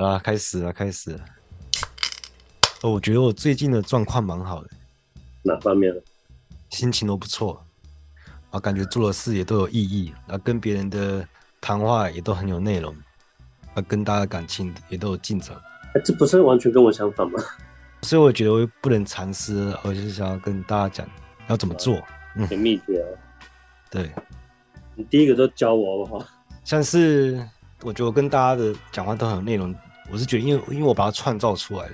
好了，开始了，开始了。哦，我觉得我最近的状况蛮好的。哪方面？心情都不错，啊，感觉做的事也都有意义，啊，跟别人的谈话也都很有内容，啊，跟大家感情也都有进展。哎，这不是完全跟我相反吗？所以我觉得我不能藏私，我就是想要跟大家讲要怎么做。嗯，很秘诀啊。对，你第一个就教我好不好？像是。我觉得我跟大家的讲话都很有内容，我是觉得，因为因为我把它创造出来了，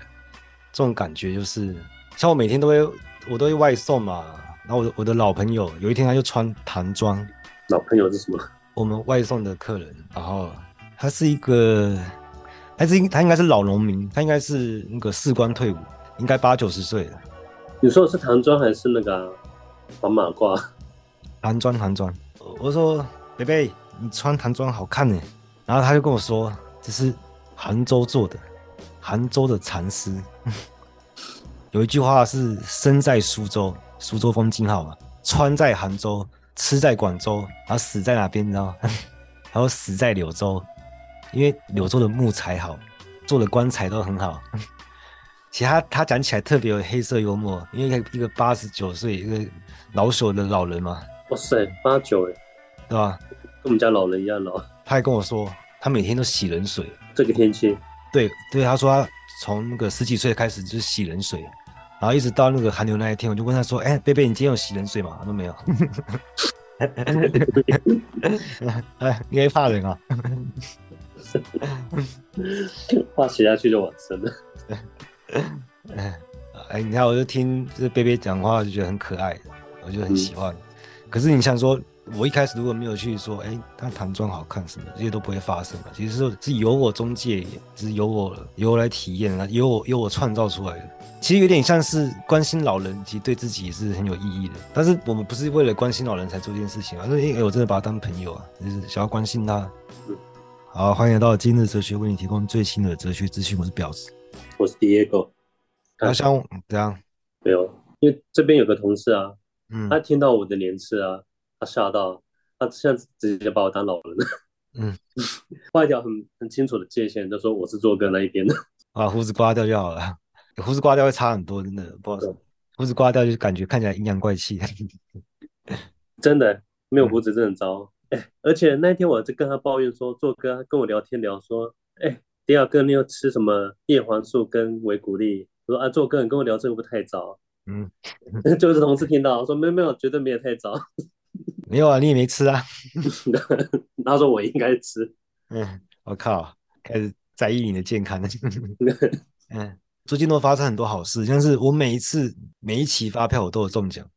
这种感觉就是，像我每天都会，我都会外送嘛，然后我的我的老朋友有一天他就穿唐装，老朋友是什么？我们外送的客人，然后他是一个，他是应他应该是老农民，他应该是那个士官退伍，应该八九十岁了。你说的是唐装还是那个黄马褂？唐装唐装，我说贝贝，你穿唐装好看呢。然后他就跟我说：“这是杭州做的，杭州的禅师。有一句话是‘生在苏州，苏州风景好嘛；穿在杭州，吃在广州，然后死在哪边？你知道吗？还有死在柳州，因为柳州的木材好，做的棺材都很好。其实他他讲起来特别有黑色幽默，因为一个八十九岁一个老朽的老人嘛。哇塞，八九哎，对吧？跟我们家老人一样老。”他还跟我说，他每天都洗冷水。这个天气，对对，他说他从那个十几岁开始就是洗冷水，然后一直到那个寒流那一天，我就问他说：“哎，贝贝，你今天有洗冷水吗？”他说没有。哎，你还怕冷啊？话写下去就往深了。哎，你看，我就听这贝贝讲话，就觉得很可爱，我就很喜欢。嗯、可是你想说。我一开始如果没有去说，哎、欸，他唐装好看什么，这些都不会发生的。其实是是由我中介，是由我由我来体验啊，由我由我创造出来的。其实有点像是关心老人，其实对自己也是很有意义的。但是我们不是为了关心老人才做这件事情，而是因为我真的把他当朋友啊，就是想要关心他。好，欢迎来到今日哲学，为你提供最新的哲学资讯。我是表子，我是 Diego。他想怎样？没有，因为这边有个同事啊，嗯，他听到我的年次啊。他吓到，他现在直接把我当老人了。嗯，画一条很很清楚的界限，就说我是做哥那一边的。把 胡子刮掉就好了，胡子刮掉会差很多，真的不好。胡子刮掉就感觉看起来阴阳怪气。真的没有胡子真的很糟。哎、欸，而且那天我就跟他抱怨说，做哥跟我聊天聊说，哎、欸，第二个你要吃什么叶黄素跟维骨力？我说啊，做哥你跟我聊这个不太早。嗯，就是同事听到说没有没有，绝对没有太早。没有啊，你也没吃啊。他说我应该吃。嗯，我靠，开始在意你的健康了。嗯，最近都发生很多好事，像是我每一次每一期发票我都有中奖，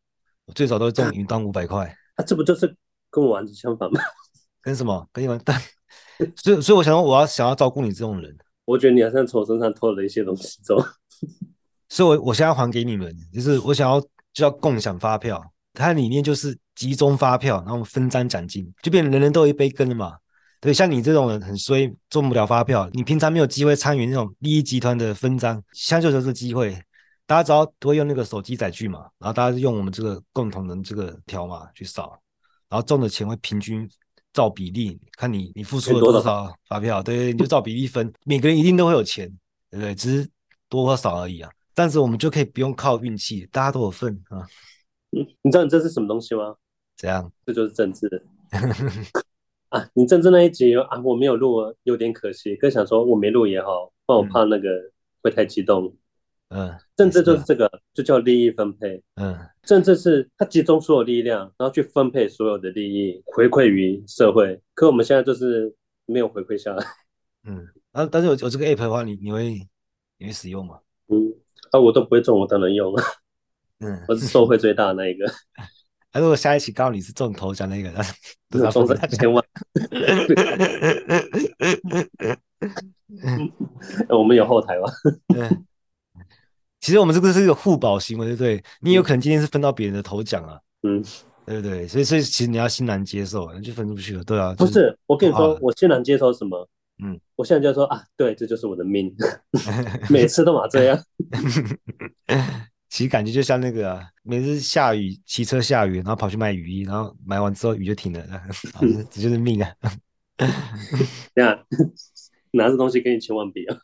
我最少都会中云端五百块。啊，这不就是跟我完全相反吗？跟什么？跟你完蛋。所以，所以我想说，我要想要照顾你这种人。我觉得你好像从我身上偷了一些东西走。所以我我现在还给你们，就是我想要就要共享发票。它的理念就是集中发票，然后分赃奖金，就变成人人都有一杯羹了嘛。对，像你这种人很衰，中不了发票，你平常没有机会参与那种利益集团的分赃，现在就是机会。大家只要都会用那个手机载具嘛，然后大家用我们这个共同的这个条码去扫，然后中的钱会平均照比例，看你你付出了多少发票，对，你就照比例分，每个人一定都会有钱，对不对？只是多或少而已啊。但是我们就可以不用靠运气，大家都有份啊。嗯，你知道你这是什么东西吗？怎样？这就是政治 啊！你政治那一集啊，我没有录，有点可惜。更想说我没录也好，不然我怕那个会太激动。嗯，政治就是这个，是就叫利益分配。嗯，政治是它集中所有力量，然后去分配所有的利益，回馈于社会。可我们现在就是没有回馈下来。嗯，啊，但是有有这个 app 的话，你你会你会使用吗？嗯，啊，我都不会中，我当然用了。嗯，我是受惠最大的那一个。他如果下一期告诉你是中头奖那个，那是中三千万。我们有后台吗？嗯，其实我们这个是一个互保行为，对不对？你有可能今天是分到别人的头奖啊。嗯，对不对？所以，所以其实你要欣然接受，你就分出去了，对啊。不是，我跟你说，我欣然接受什么？嗯，我现在就说啊，对，这就是我的命，每次都嘛这样。其实感觉就像那个、啊，每次下雨骑车下雨，然后跑去买雨衣，然后买完之后雨就停了，这就是命啊！这样拿着东西跟你千万比啊？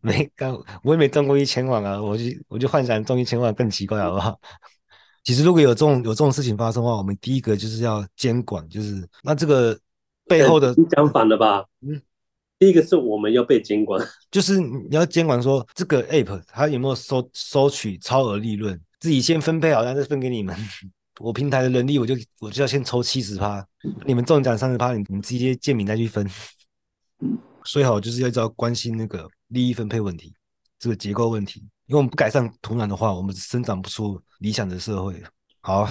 没刚，我也没中过一千万啊！我就我就幻想中一千万更奇怪，好不好？其实如果有这种有这种事情发生的话，我们第一个就是要监管，就是那这个背后的你讲反了吧？嗯，第一个是我们要被监管，就是你要监管说这个 app 它有没有收收取超额利润，自己先分配好，然后再分给你们。我平台的能力，我就我就要先抽七十趴，你们中奖三十趴，你们直接建名再去分。所以好，就是要一直要关心那个利益分配问题，这个结构问题。因为我们不改善土壤的话，我们生长不出理想的社会。好，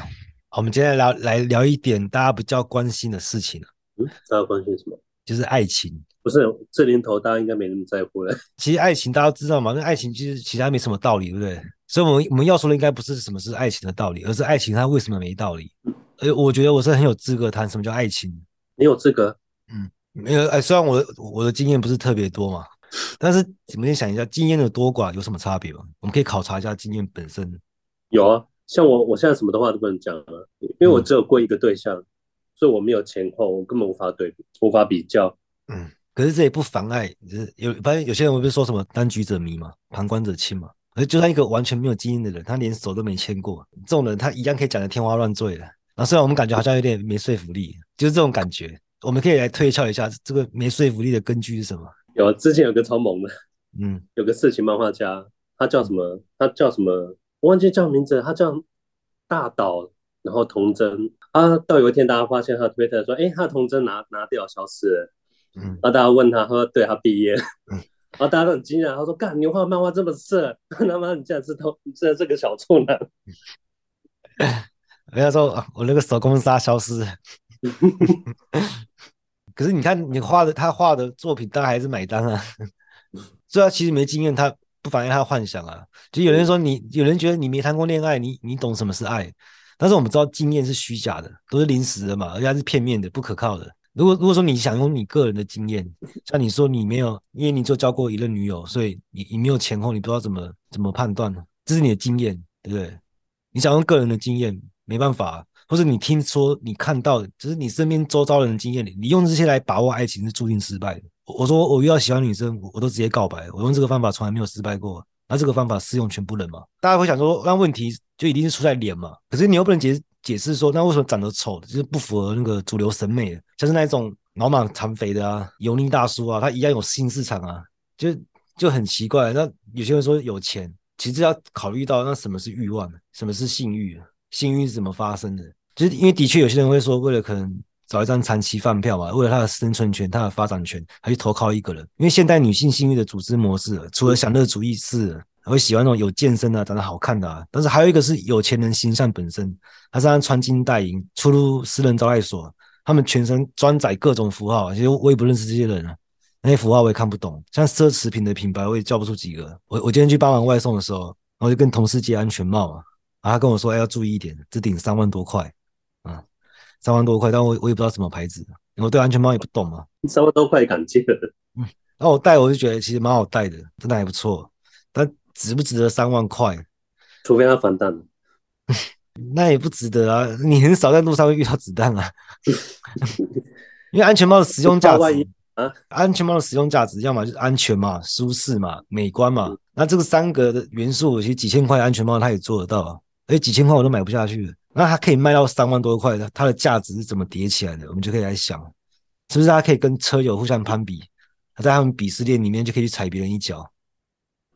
我们接下来聊来聊一点大家比较关心的事情。嗯，大家关心什么？就是爱情。不是这年头，大家应该没那么在乎了。其实爱情大家都知道嘛，那爱情其实其他没什么道理，对不对？所以我们我们要说的应该不是什么是爱情的道理，而是爱情它为什么没道理。而我觉得我是很有资格谈什么叫爱情。你有资格？嗯，没有。哎，虽然我的我的经验不是特别多嘛。但是，你们先想一下，经验的多寡有什么差别吗？我们可以考察一下经验本身。有啊，像我，我现在什么的话都不能讲了，因为我只有过一个对象，嗯、所以我没有前后，我根本无法对比，无法比较。嗯，可是这也不妨碍，就是有反正有些人会不是说什么当局者迷嘛，旁观者清嘛。而就算一个完全没有经验的人，他连手都没牵过，这种人他一样可以讲得天花乱坠的。然后虽然我们感觉好像有点没说服力，就是这种感觉。我们可以来推敲一下，这个没说服力的根据是什么？有之前有个超萌的，嗯，有个色情漫画家，他叫什么？他叫什么？我忘记叫名字，他叫大岛，然后童真啊。到有一天，大家发现他推特说：“哎，他的童真拿拿掉，消失了。”嗯，然后大家问他，他说：“对，他毕业。”嗯，然后大家都很惊讶，他说：“干，你画漫画这么色，他妈你竟然是偷，这这个小处男。”人家说：“我那个手工纱消失了。”可是你看，你画的他画的作品，大家还是买单啊。虽然其实没经验，他不妨碍他幻想啊。就有人说你，有人觉得你没谈过恋爱，你你懂什么是爱？但是我们知道经验是虚假的，都是临时的嘛，而且还是片面的、不可靠的。如果如果说你想用你个人的经验，像你说你没有，因为你就交过一任女友，所以你你没有前后，你不知道怎么怎么判断呢？这是你的经验，对不对？你想用个人的经验，没办法。或者你听说、你看到，只是你身边周遭人的经验，你用这些来把握爱情是注定失败的。我说我遇到喜欢女生，我都直接告白，我用这个方法从来没有失败过。那这个方法适用全部人吗？大家会想说，那问题就一定是出在脸嘛？可是你又不能解解释说，那为什么长得丑，就是不符合那个主流审美，像是那种脑满肠肥的啊、油腻大叔啊，他一样有性市场啊，就就很奇怪。那有些人说有钱，其实要考虑到那什么是欲望，什么是性欲。性欲是怎么发生的？就是因为的确有些人会说，为了可能找一张长期饭票嘛，为了他的生存权、他的发展权，他去投靠一个人。因为现代女性性欲的组织模式，除了享乐主义是，还会喜欢那种有健身啊、长得好看的啊。但是还有一个是有钱人形象本身，他是穿金戴银出入私人招待所，他们全身装载各种符号。其实我也不认识这些人啊，那些符号我也看不懂。像奢侈品的品牌，我也叫不出几个。我我今天去帮忙外送的时候，我就跟同事借安全帽啊。然后他跟我说：“哎，要注意一点，这顶三万多块，三万多块，但我我也不知道什么牌子，我对安全帽也不懂嘛。三万多块敢借？嗯，然后我戴，我就觉得其实蛮好戴的，真的还不错。但值不值得三万块？除非它防弹，那也不值得啊。你很少在路上会遇到子弹啊，因为安全帽的使用价值啊，安全帽的使用价值，要么就是安全嘛、舒适嘛、美观嘛。嗯、那这个三个的元素，其实几千块安全帽它也做得到啊。哎，几千块我都买不下去了，那它可以卖到三万多块的，它的价值是怎么叠起来的？我们就可以来想，是不是它可以跟车友互相攀比？在他们鄙视链里面就可以去踩别人一脚，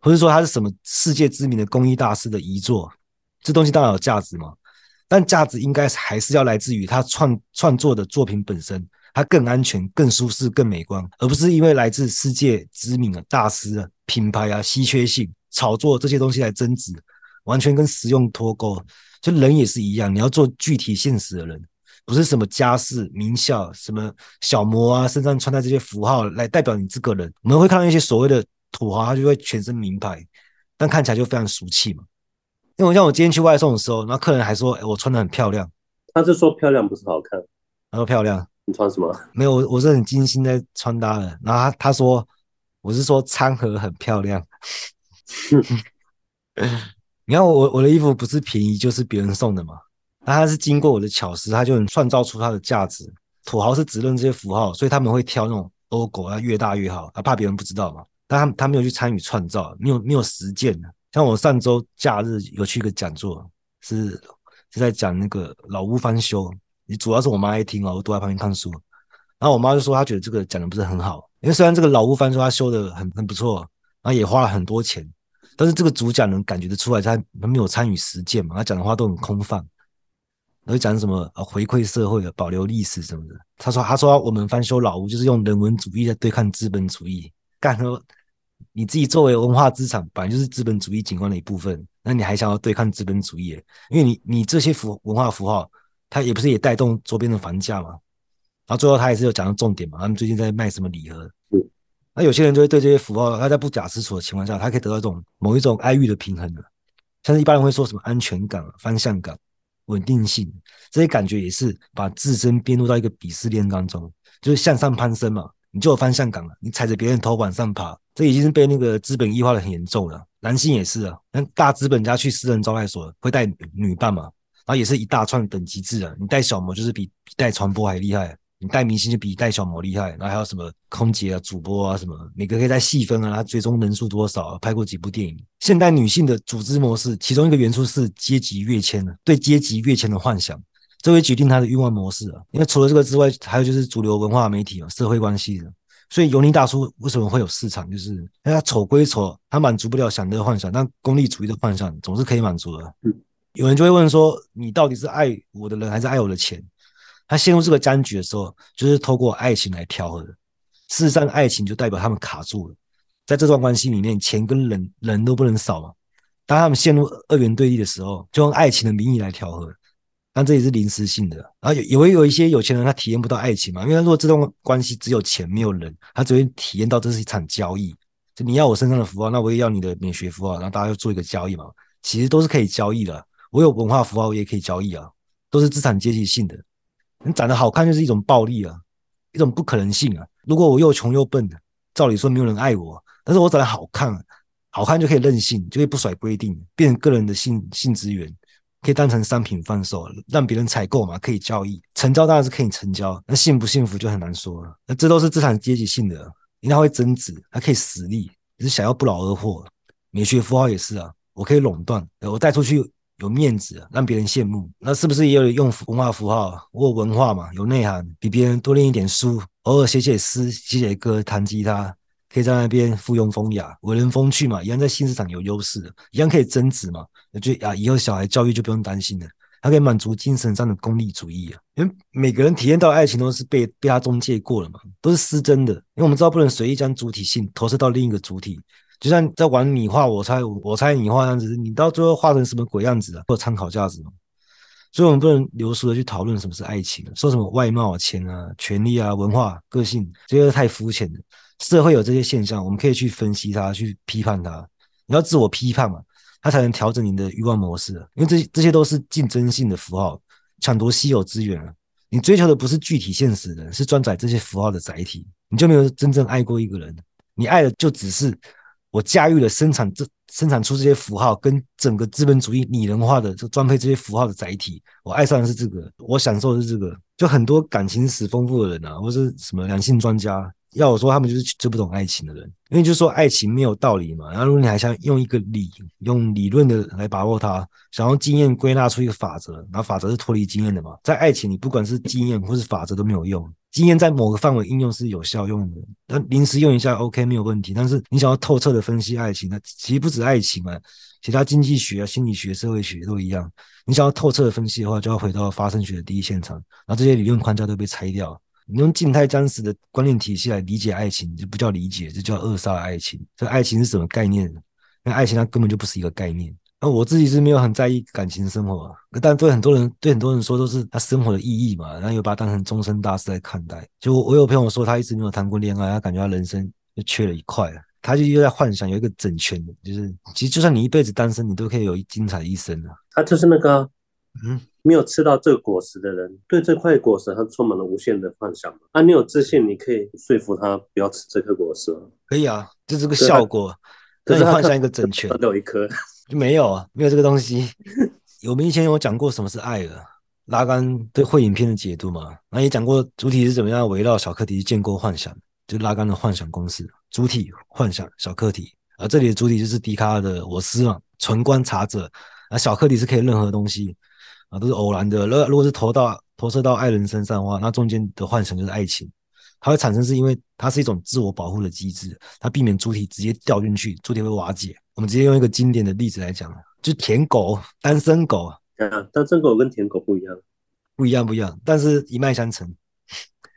或者说它是什么世界知名的工艺大师的遗作？这东西当然有价值嘛，但价值应该还是要来自于他创创作的作品本身，它更安全、更舒适、更美观，而不是因为来自世界知名的大师啊、品牌啊、稀缺性、炒作这些东西来增值。完全跟实用脱钩，就人也是一样，你要做具体现实的人，不是什么家世、名校、什么小模啊，身上穿戴这些符号来代表你这个人。我们会看到一些所谓的土豪，他就会全身名牌，但看起来就非常俗气嘛。因为我像我今天去外送的时候，那客人还说：“哎，我穿的很漂亮。”他是说漂亮不是好看，他说漂亮。你穿什么？没有，我我是很精心在穿搭的。然后他他说我是说餐盒很漂亮。你看我我的衣服不是便宜就是别人送的嘛？那他是经过我的巧思，他就能创造出它的价值。土豪是只认这些符号，所以他们会挑那种 logo 啊越大越好，啊怕别人不知道嘛。但他他没有去参与创造，没有没有实践。像我上周假日有去一个讲座，是是在讲那个老屋翻修，你主要是我妈爱听哦，我躲在旁边看书。然后我妈就说她觉得这个讲的不是很好，因为虽然这个老屋翻修她修的很很不错，然后也花了很多钱，但是这个主讲人感觉得出来，他他没有参与实践嘛，他讲的话都很空泛。然后讲什么啊？回馈社会的，保留历史什么的。他说：“他说我们翻修老屋就是用人文主义在对抗资本主义。干说你自己作为文化资产，本来就是资本主义景观的一部分，那你还想要对抗资本主义？因为你你这些符文化符号，它也不是也带动周边的房价嘛？然后最后他也是有讲到重点嘛？他们最近在卖什么礼盒？那有些人就会对这些符号，他在不假思索的情况下，他可以得到一种某一种爱欲的平衡的。像是一般人会说什么安全感、方向感。”稳定性这些感觉也是把自身编入到一个鄙视链当中，就是向上攀升嘛，你就有方向感了。你踩着别人头往上爬，这已经是被那个资本异化的很严重了。男性也是啊，那大资本家去私人招待所会带女伴嘛，然后也是一大串等级制啊。你带小模就是比比带传播还厉害。你带明星就比带小模厉害，然后还有什么空姐啊、主播啊什么，每个可以再细分啊，他最终人数多少啊，拍过几部电影。现代女性的组织模式，其中一个元素是阶级跃迁的，对阶级跃迁的幻想，这会决定她的欲望模式啊。因为除了这个之外，还有就是主流文化媒体啊、社会关系的。所以尤尼大叔为什么会有市场？就是因为他丑归丑，他满足不了享乐幻想，但功利主义的幻想总是可以满足的。有人就会问说，你到底是爱我的人，还是爱我的钱？他陷入这个僵局的时候，就是透过爱情来调和的。事实上，爱情就代表他们卡住了，在这段关系里面，钱跟人人都不能少嘛。当他们陷入二元对立的时候，就用爱情的名义来调和，但这也是临时性的。然后有也会有一些有钱人，他体验不到爱情嘛，因为如果这段关系只有钱没有人，他只会体验到这是一场交易。就你要我身上的符号，那我也要你的美学符号，然后大家要做一个交易嘛。其实都是可以交易的。我有文化符号，我也可以交易啊，都是资产阶级性的。你长得好看就是一种暴利啊，一种不可能性啊！如果我又穷又笨的，照理说没有人爱我，但是我长得好看，好看就可以任性，就可以不甩规定，变成个人的性性资源，可以当成商品贩售，让别人采购嘛，可以交易，成交当然是可以成交，那幸不幸福就很难说了。那这都是资产阶级性的，因为它会增值，还可以实力，只是想要不劳而获。美学符号也是啊，我可以垄断，我带出去。有面子，让别人羡慕，那是不是也有用文化符号？我有文化嘛，有内涵，比别人多念一点书，偶尔写写诗、写写歌、弹吉他，可以在那边附庸风雅、为人风趣嘛，一样在新市场有优势，一样可以增值嘛。我觉得啊，以后小孩教育就不用担心了，他可以满足精神上的功利主义啊。因为每个人体验到爱情都是被被他中介过了嘛，都是失真的。因为我们知道不能随意将主体性投射到另一个主体。就像在玩你画我猜，我猜你画样子，你到最后画成什么鬼样子啊？会有参考价值吗？所以，我们不能流俗的去讨论什么是爱情，说什么外貌啊、钱啊、权力啊、文化、个性，这些都太肤浅了。社会有这些现象，我们可以去分析它，去批判它。你要自我批判嘛，它才能调整你的欲望模式。因为这这些都是竞争性的符号，抢夺稀有资源啊。你追求的不是具体现实的，是装载这些符号的载体。你就没有真正爱过一个人，你爱的就只是。我驾驭了生产这生产出这些符号，跟整个资本主义拟人化的这装配这些符号的载体，我爱上的是这个，我享受的是这个。就很多感情史丰富的人啊，或是什么两性专家，要我说他们就是最不懂爱情的人，因为就是说爱情没有道理嘛。然后如果你还想用一个理用理论的来把握它，想用经验归纳出一个法则，然后法则是脱离经验的嘛。在爱情里，不管是经验或是法则都没有用。经验在某个范围应用是有效用的，但临时用一下 OK 没有问题。但是你想要透彻的分析爱情，那其实不止爱情嘛，其他经济学啊、心理学、社会学都一样。你想要透彻的分析的话，就要回到发生学的第一现场，然后这些理论框架都被拆掉。你用静态僵死的观念体系来理解爱情，就不叫理解，这叫扼杀爱情。这爱情是什么概念？那爱情它根本就不是一个概念。那我自己是没有很在意感情生活，啊但对很多人，对很多人说都是他生活的意义嘛，然后又把它当成终身大事来看待。就我有朋友说，他一直没有谈过恋爱，他感觉他人生就缺了一块了，他就又在幻想有一个整全的，就是其实就算你一辈子单身，你都可以有一精彩的一生啊。他就是那个，嗯，没有吃到这个果实的人，对这块果实他充满了无限的幻想嘛。啊，你有自信，你可以说服他不要吃这颗果实。可以啊，就这个效果，可是幻想一个整全，都有一颗。就没有啊，没有这个东西。我们以前有讲过什么是爱的，拉杆对会影片的解读嘛，那也讲过主体是怎么样围绕小课题建构幻想。就拉杆的幻想公式，主体幻想小课题，而这里的主体就是笛卡尔的我思嘛，纯观察者，啊，小课题是可以任何东西啊，都是偶然的。如如果是投到投射到爱人身上的话，那中间的幻想就是爱情，它会产生是因为它是一种自我保护的机制，它避免主体直接掉进去，主体会瓦解。我们直接用一个经典的例子来讲，就舔狗，单身狗啊，单身狗跟舔狗不一样，不一样不一样，但是一脉相承。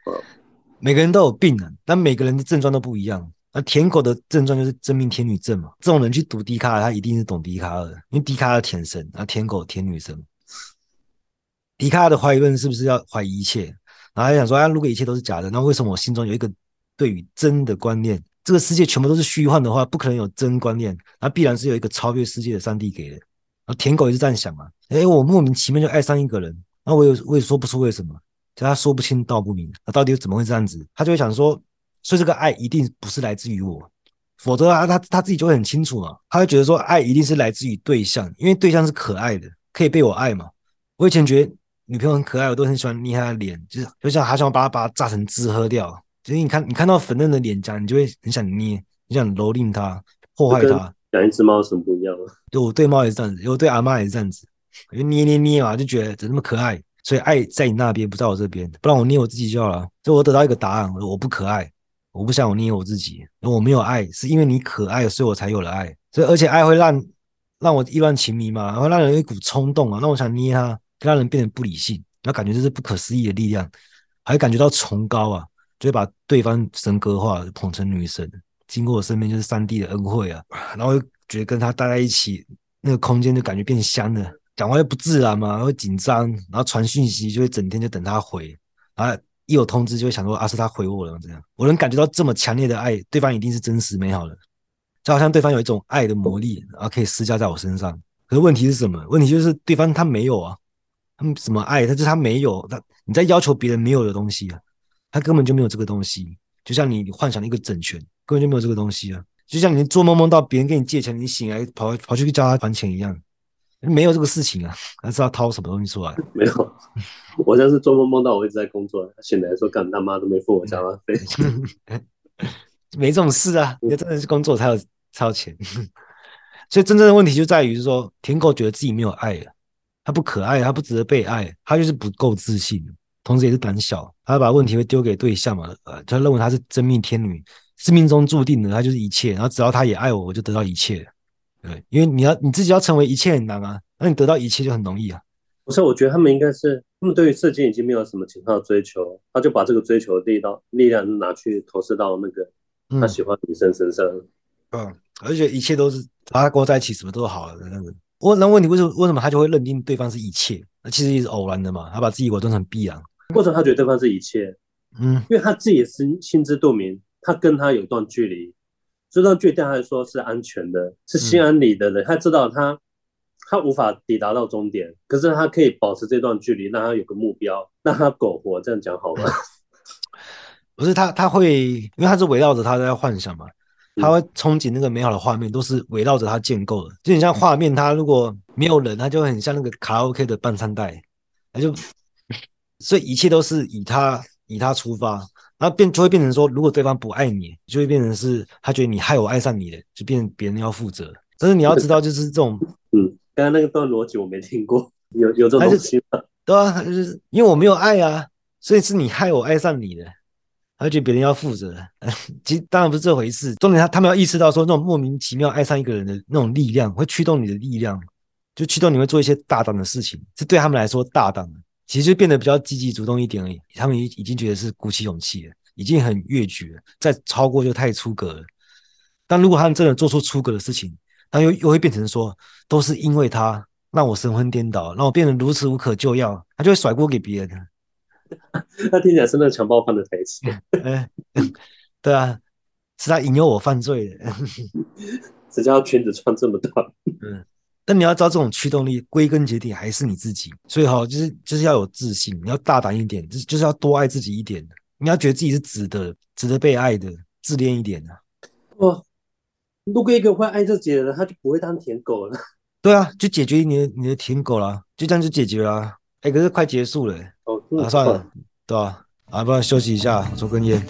每个人都有病啊，但每个人的症状都不一样。那舔狗的症状就是真命天女症嘛。这种人去读笛卡尔，他一定是懂笛卡尔的，因为笛卡尔舔神，啊舔狗舔女神。笛卡尔的怀疑论是不是要怀疑一切？然后他想说，啊，如果一切都是假的，那为什么我心中有一个对于真的观念？这个世界全部都是虚幻的话，不可能有真观念，那必然是有一个超越世界的上帝给的。然后舔狗也是这样想嘛？诶，我莫名其妙就爱上一个人，那我也我也说不出为什么。就他说不清道不明，那到底怎么会这样子？他就会想说，所以这个爱一定不是来自于我，否则啊，他他自己就会很清楚嘛。他会觉得说，爱一定是来自于对象，因为对象是可爱的，可以被我爱嘛。我以前觉得女朋友很可爱，我都很喜欢捏她的脸，就是就像还想把她把她榨成汁喝掉。就是你看你看到粉嫩的脸颊，你就会很想捏，你想蹂躏她，破坏她。养一只猫有什么不一样啊？对，我对猫也是这样子，我对阿妈也是这样子，我就捏捏捏嘛，就觉得怎么那么可爱。所以爱在你那边，不在我这边，不然我捏我自己就好了。所以我得到一个答案，我不可爱，我不想我捏我自己。我没有爱，是因为你可爱，所以我才有了爱。所以而且爱会让让我意乱情迷嘛，然后让人有一股冲动啊，让我想捏他，让人变得不理性，然后感觉这是不可思议的力量，还感觉到崇高啊，就会把对方神格化，捧成女神。经过我身边就是上帝的恩惠啊，然后又觉得跟他待在一起，那个空间就感觉变香了。讲话又不自然嘛，会紧张，然后传讯息就会整天就等他回，然后一有通知就会想说啊，是他回我了这样。我能感觉到这么强烈的爱，对方一定是真实美好的，就好像对方有一种爱的魔力，然后可以施加在我身上。可是问题是什么？问题就是对方他没有啊，他们什么爱？他就是他没有，他你在要求别人没有的东西啊，他根本就没有这个东西。就像你幻想一个整全，根本就没有这个东西啊。就像你做梦梦到别人跟你借钱，你醒来跑跑去叫他还钱一样。没有这个事情啊，还是要掏什么东西出来？没有，我像是做梦梦到我一直在工作，醒来说干他妈都没付我加班费，没这种事啊！你真的是工作才有才有钱，所以真正的问题就在于是说，舔狗觉得自己没有爱了，他不可爱，他不值得被爱，他就是不够自信，同时也是胆小，他把问题会丢给对象嘛，呃，他认为他是真命天女，是命中注定的，他就是一切，然后只要他也爱我，我就得到一切。对，因为你要你自己要成为一切很难啊，那你得到一切就很容易啊。不是，我觉得他们应该是，他们对于射精已经没有什么其他的追求，他就把这个追求的力道力量拿去投射到那个他喜欢女生身上。嗯，嗯，而且一切都是他跟我在一起，什么都好了。那个，我那问题为什么为什么他就会认定对方是一切？那其实也是偶然的嘛，他把自己伪装成必然，或者他觉得对方是一切，嗯，因为他自己也是心知肚明，他跟他有段距离。这段距离对他来说是安全的，是心安理得的。嗯、他知道他他无法抵达到终点，可是他可以保持这段距离，让他有个目标，让他苟活。这样讲好吗？不是他，他会因为他是围绕着他在幻想嘛，他会憧憬那个美好的画面，都是围绕着他建构的。就你像画面，他如果没有人，他就很像那个卡拉 OK 的伴唱带，他就所以一切都是以他以他出发。然后变就会变成说，如果对方不爱你，就会变成是他觉得你害我爱上你了，就变成别人要负责。但是你要知道，就是这种，嗯，刚刚那个段逻辑我没听过，有有这种东西吗？对啊，就是因为我没有爱啊，所以是你害我爱上你的，他觉得别人要负责。其实当然不是这回事，重点他他们要意识到说，那种莫名其妙爱上一个人的那种力量，会驱动你的力量，就驱动你会做一些大胆的事情，是对他们来说大胆的。其实就变得比较积极主动一点而已，他们已已经觉得是鼓起勇气了，已经很越矩了，再超过就太出格了。但如果他们真的做出出格的事情，他又又会变成说，都是因为他让我神魂颠倒，让我变得如此无可救药，他就会甩锅给别人。他听起来是那个强暴犯的台词。哎，对啊，是他引诱我犯罪的。谁叫他裙子穿这么短？嗯。但你要知道，这种驱动力归根结底还是你自己，所以哈，就是就是要有自信，你要大胆一点，就是就是要多爱自己一点，你要觉得自己是值得、值得被爱的，自恋一点啊。哦，如果一个会爱自己的人，他就不会当舔狗了。对啊，就解决你的你的舔狗了，就这样就解决了。哎、欸，可是快结束了，哦，啊，算了，对吧？啊，不然休息一下，抽根烟。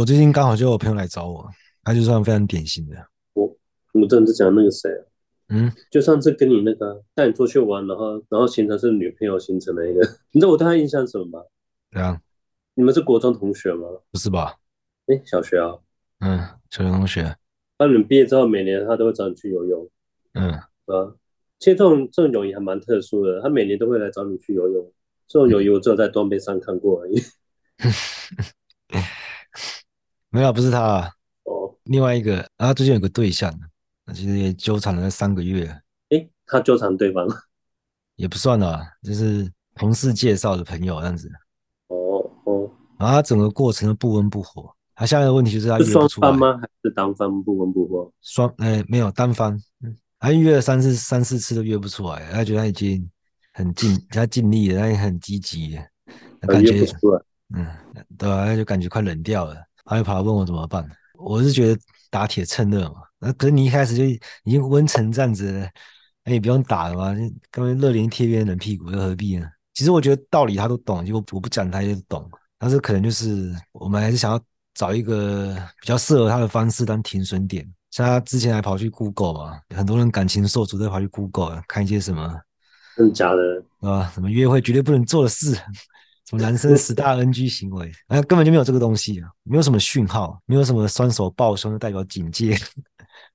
我最近刚好就有朋友来找我，他就算非常典型的。我我正在讲那个谁啊？嗯，就上次跟你那个带你出去玩，然后然后行程是女朋友行程的一个，你知道我对他印象是什么吗？对啊，你们是国中同学吗？不是吧？哎，小学啊。嗯，小学同学。那你们毕业之后，每年他都会找你去游泳。嗯，啊，其实这种这种友谊还蛮特殊的，他每年都会来找你去游泳。这种友谊我只有在装备上看过而已。没有，不是他啊。哦，另外一个，他最近有个对象，那其实也纠缠了三个月。诶，他纠缠对方？也不算了，就是同事介绍的朋友这样子。哦哦，然后他整个过程都不温不火。他现在的问题就是他约不出来。是双方吗？还是单方不温不火？双，哎，没有单方。嗯，他约了三次，三四次都约不出来。他觉得他已经很尽，他尽力了，他也很积极，感觉嗯，对啊，他就感觉快冷掉了。他又跑来问我怎么办，我是觉得打铁趁热嘛。那可是你一开始就已经温成这样子了，那也不用打了嘛，根本热脸贴别人冷屁股，又何必呢？其实我觉得道理他都懂，结果我不讲他也懂。但是可能就是我们还是想要找一个比较适合他的方式当停损点。像他之前还跑去 Google 嘛，很多人感情受阻，都跑去 Google 看一些什么，真的假的啊？什么约会绝对不能做的事。什么男生十大 NG 行为，啊，根本就没有这个东西啊，没有什么讯号，没有什么双手抱胸就代表警戒，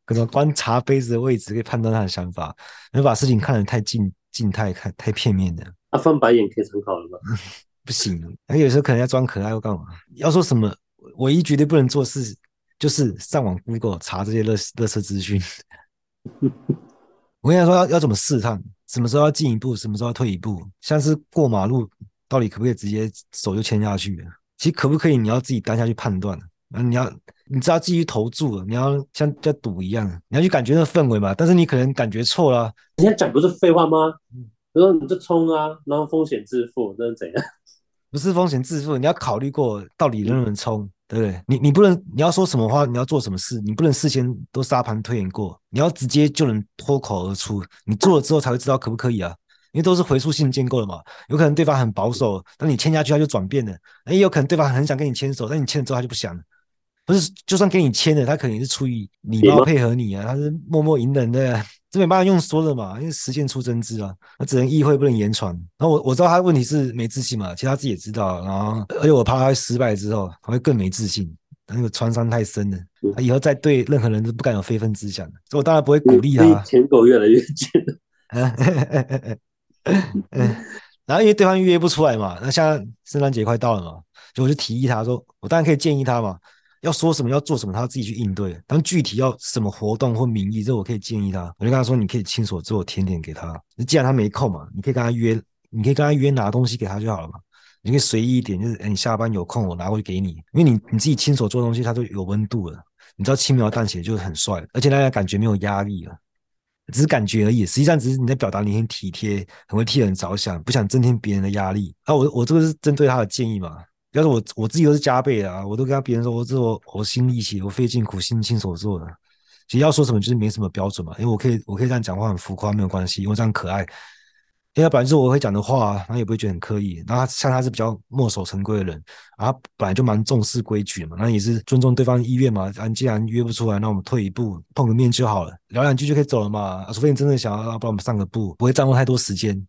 可能观察杯子的位置可以判断他的想法，没有把事情看得太静静态，看太片面的。啊，翻白眼可以参考了吗？不行，那有时候可能要装可爱，或干嘛？要说什么，唯一绝对不能做事就是上网 Google 查这些乐乐色资讯。我跟你说要要怎么试探，什么时候要进一步，什么时候要退一步，像是过马路。到底可不可以直接手就牵下去？其实可不可以？你要自己当下去判断。那你要你知道自己投注了，你要像在赌一样，你要去感觉那个氛围嘛。但是你可能感觉错了。你现在讲不是废话吗？比如说你就冲啊，然后风险自负，那是怎样？不是风险自负，你要考虑过到底能不能冲，对不对？你你不能你要说什么话，你要做什么事，你不能事先都沙盘推演过，你要直接就能脱口而出。你做了之后才会知道可不可以啊？因为都是回溯性建构的嘛，有可能对方很保守，但你签下去他就转变了。也有可能对方很想跟你牵手，但你签了之后他就不想了。不是，就算给你签了，他肯定是出于礼貌配合你啊，他是默默隐忍的。这没办法用说的嘛，因为实践出真知啊，他只能意会不能言传。然后我我知道他的问题是没自信嘛，其实他自己也知道。然后而且我怕他失败之后，他会更没自信。他那个创伤太深了，他以后再对任何人都不敢有非分之想。所以我当然不会鼓励他。舔狗越来越近。嗯 然后因为对方约不出来嘛，那现在圣诞节快到了嘛，就我就提议他说，我当然可以建议他嘛。要说什么，要做什么，他自己去应对。但具体要什么活动或名义，这我可以建议他。我就跟他说，你可以亲手做甜点给他。既然他没空嘛，你可以跟他约，你可以跟他约拿东西给他就好了嘛。你可以随意一点，就是哎你下班有空，我拿过去给你。因为你你自己亲手做东西，它就有温度了。你知道轻描淡写就很帅，而且大家感觉没有压力了，只是感觉而已。实际上只是你在表达你很体贴，很会替人着想，不想增添别人的压力。啊，我我这个是针对他的建议嘛。要是我我自己都是加倍的啊，我都跟他别人说，我这我我心力气，我费尽苦心亲手做的。其实要说什么就是没什么标准嘛，因为我可以我可以这样讲话很浮夸没有关系，因为这样可爱。因为他本来就是我会讲的话，然后也不会觉得很刻意。然后他像他是比较墨守成规的人，然后本来就蛮重视规矩嘛，那也是尊重对方意愿嘛。啊，既然约不出来，那我们退一步碰个面就好了，聊两句就可以走了嘛。除非你真的想要，要不然我们上个步，不会耽误太多时间。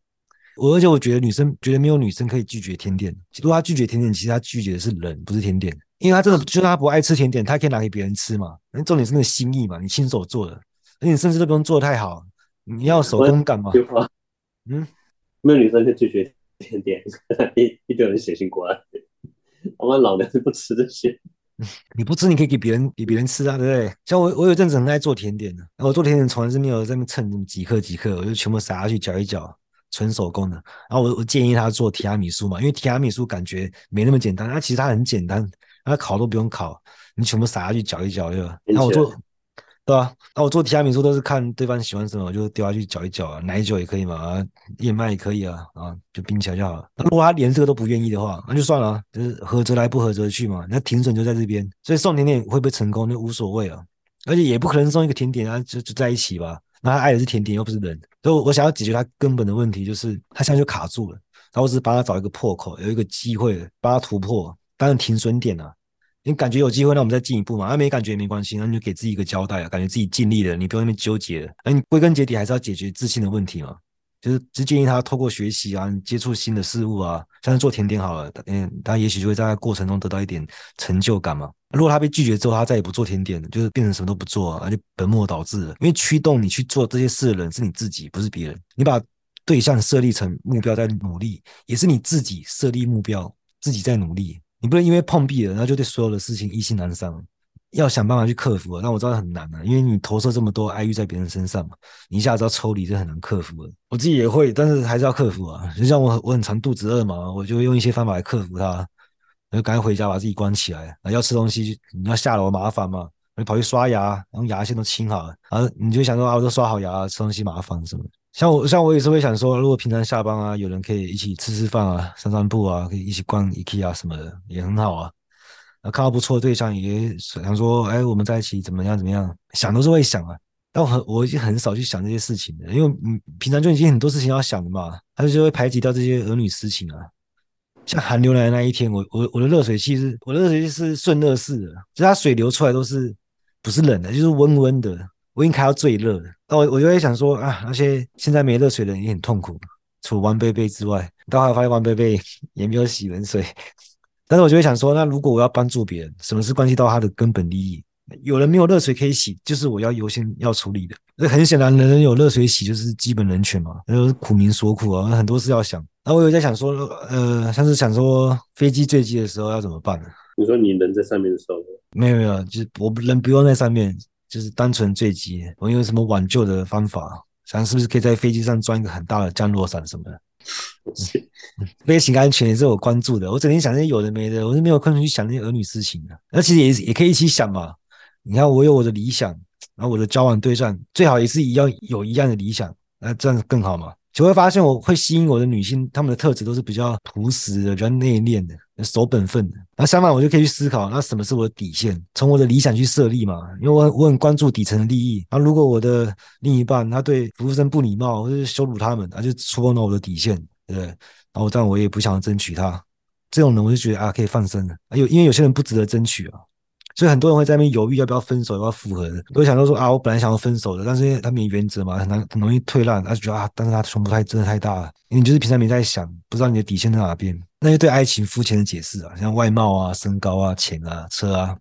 我而且我觉得女生觉得没有女生可以拒绝甜点。如果她拒绝甜点，其实她拒绝的是人，不是甜点。因为她真的就算她不爱吃甜点，她可以拿给别人吃嘛。那重点是那个心意嘛，你亲手做的，而且你甚至都不用做得太好，你要手工感嘛。嗯，没有女生可以拒绝甜点，一一堆人写信过来，我们老娘是不吃这些。你不吃，你可以给别人给别人吃啊，对不对？像我，我有阵子很爱做甜点的，然后我做甜点从来是没有在那称几克几克，我就全部撒下去搅一搅。纯手工的，然后我我建议他做提拉米苏嘛，因为提拉米苏感觉没那么简单，它其实它很简单，它烤都不用烤，你全部撒下去搅一搅就。然后我做，对吧？那我做提拉米苏都是看对方喜欢什么，我就丢下去搅一搅啊，奶酒也可以嘛，燕麦也可以啊，啊，就冰起来就好了。那如果他连这个都不愿意的话，那就算了，就是合则来不合则去嘛。那停损就在这边，所以送甜点会不会成功就无所谓啊，而且也不可能送一个甜点啊就就在一起吧。那他爱的是甜点，又不是人，所以我想要解决他根本的问题，就是他现在就卡住了。然后我只是帮他找一个破口，有一个机会帮他突破，当然停损点啊。你感觉有机会，那我们再进一步嘛。那没感觉也没关系，那你就给自己一个交代啊，感觉自己尽力了，你不用那边纠结了。那你归根结底还是要解决自信的问题嘛。就是只建议他透过学习啊，接触新的事物啊，像是做甜点好了，嗯，他也许就会在过程中得到一点成就感嘛。如果他被拒绝之后，他再也不做甜点了，就是变成什么都不做啊，就本末倒置了。因为驱动你去做这些事的人是你自己，不是别人。你把对象设立成目标在努力，也是你自己设立目标，自己在努力。你不能因为碰壁了，然后就对所有的事情意兴阑珊。要想办法去克服，那我知道很难啊，因为你投射这么多爱欲在别人身上嘛，你一下子要抽离是很难克服的。我自己也会，但是还是要克服啊。就像我，我很常肚子饿嘛，我就会用一些方法来克服它。然后赶快回家把自己关起来，要吃东西你要下楼麻烦嘛，我就跑去刷牙，然后牙线都清好了，然后你就想说啊，我都刷好牙，吃东西麻烦什么的。像我，像我也是会想说，如果平常下班啊，有人可以一起吃吃饭啊，散散步啊，可以一起逛 IKEA 什么的，也很好啊。看到不错的对象，也想说，哎，我们在一起怎么样？怎么样？想都是会想啊，但我很我已经很少去想这些事情了，因为嗯，平常就已经很多事情要想的嘛，他就会排挤掉这些儿女私情啊。像寒流来的那一天，我我我的热水器是，我的热水器是顺热式的，就它水流出来都是不是冷的，就是温温的。我已经开到最热了，那我我就会想说啊，那些现在没热水的人也很痛苦，除了王贝贝之外，到后来发现王贝贝也没有洗冷水。但是我就会想说，那如果我要帮助别人，什么是关系到他的根本利益？有人没有热水可以洗，就是我要优先要处理的。那很显然，人人有热水洗就是基本人权嘛，就是苦民所苦啊，很多事要想。那我有在想说，呃，像是想说飞机坠机的时候要怎么办呢？你说你人在上面的时候，没有没有，就是我人不用在上面，就是单纯坠机，我有什么挽救的方法？想是不是可以在飞机上装一个很大的降落伞什么的？飞行安全也是我关注的。我整天想那些有的没的，我是没有空去想那些儿女事情的。那其实也也可以一起想嘛。你看，我有我的理想，然后我的交往对象最好也是一样有一样的理想，那这样更好嘛。就会发现我会吸引我的女性，她们的特质都是比较朴实的，比较内敛的，守本分的。那相反，我就可以去思考，那什么是我的底线？从我的理想去设立嘛。因为我我很关注底层的利益。那如果我的另一半他对服务生不礼貌，或者是羞辱他们，他就触碰到我的底线，对不对？然后这样我也不想争取他。这种人我就觉得啊，可以放生了。有因为有些人不值得争取啊。所以很多人会在那边犹豫要不要分手，要不要复合的。我想到说啊，我本来想要分手的，但是他没原则嘛，很难很容易退让。他就觉得啊，但是他胸部太真的太大了，你就是平常没在想，不知道你的底线在哪边。那些对爱情肤浅的解释啊，像外貌啊、身高啊、钱啊、车啊、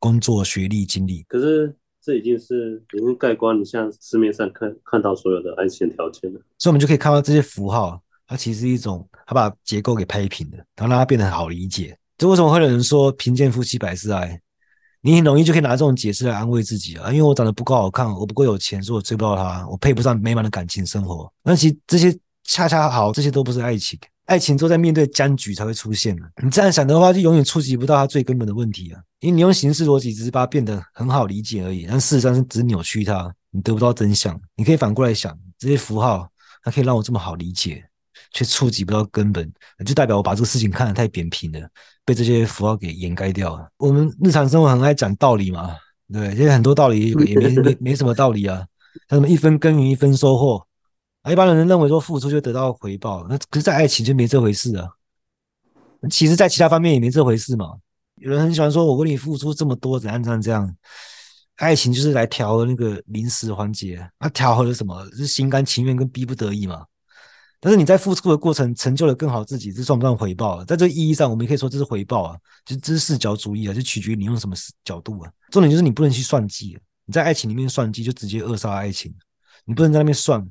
工作、学历、经历。可是这已经是已经盖棺你像市面上看看到所有的爱情条件了。所以我们就可以看到这些符号，它其实是一种，它把结构给拍平的，然后让它变得很好理解。这为什么会有人说贫贱夫妻百事哀？你很容易就可以拿这种解释来安慰自己啊，因为我长得不够好看，我不够有钱，所以我追不到她，我配不上美满的感情生活。那其实这些恰恰好，这些都不是爱情，爱情都在面对僵局才会出现的。你这样想的话，就永远触及不到它最根本的问题啊，因为你用形式逻辑只是把它变得很好理解而已，但事实上是只扭曲它，你得不到真相。你可以反过来想，这些符号它可以让我这么好理解。却触及不到根本，就代表我把这个事情看得太扁平了，被这些符号给掩盖掉了。我们日常生活很爱讲道理嘛，对，其实很多道理也 没没没什么道理啊，像什么一分耕耘一分收获啊，一般人认为说付出就得到回报，那可是，在爱情就没这回事啊。其实，在其他方面也没这回事嘛。有人很喜欢说，我为你付出这么多，怎样怎样这样，爱情就是来调和那个临时环节，那调和了什么？是心甘情愿跟逼不得已嘛。但是你在付出的过程成就了更好自己，这算不算回报啊？在这个意义上，我们可以说这是回报啊，就是这是视角主义啊，就取决于你用什么角度啊。重点就是你不能去算计，你在爱情里面算计就直接扼杀爱情。你不能在那边算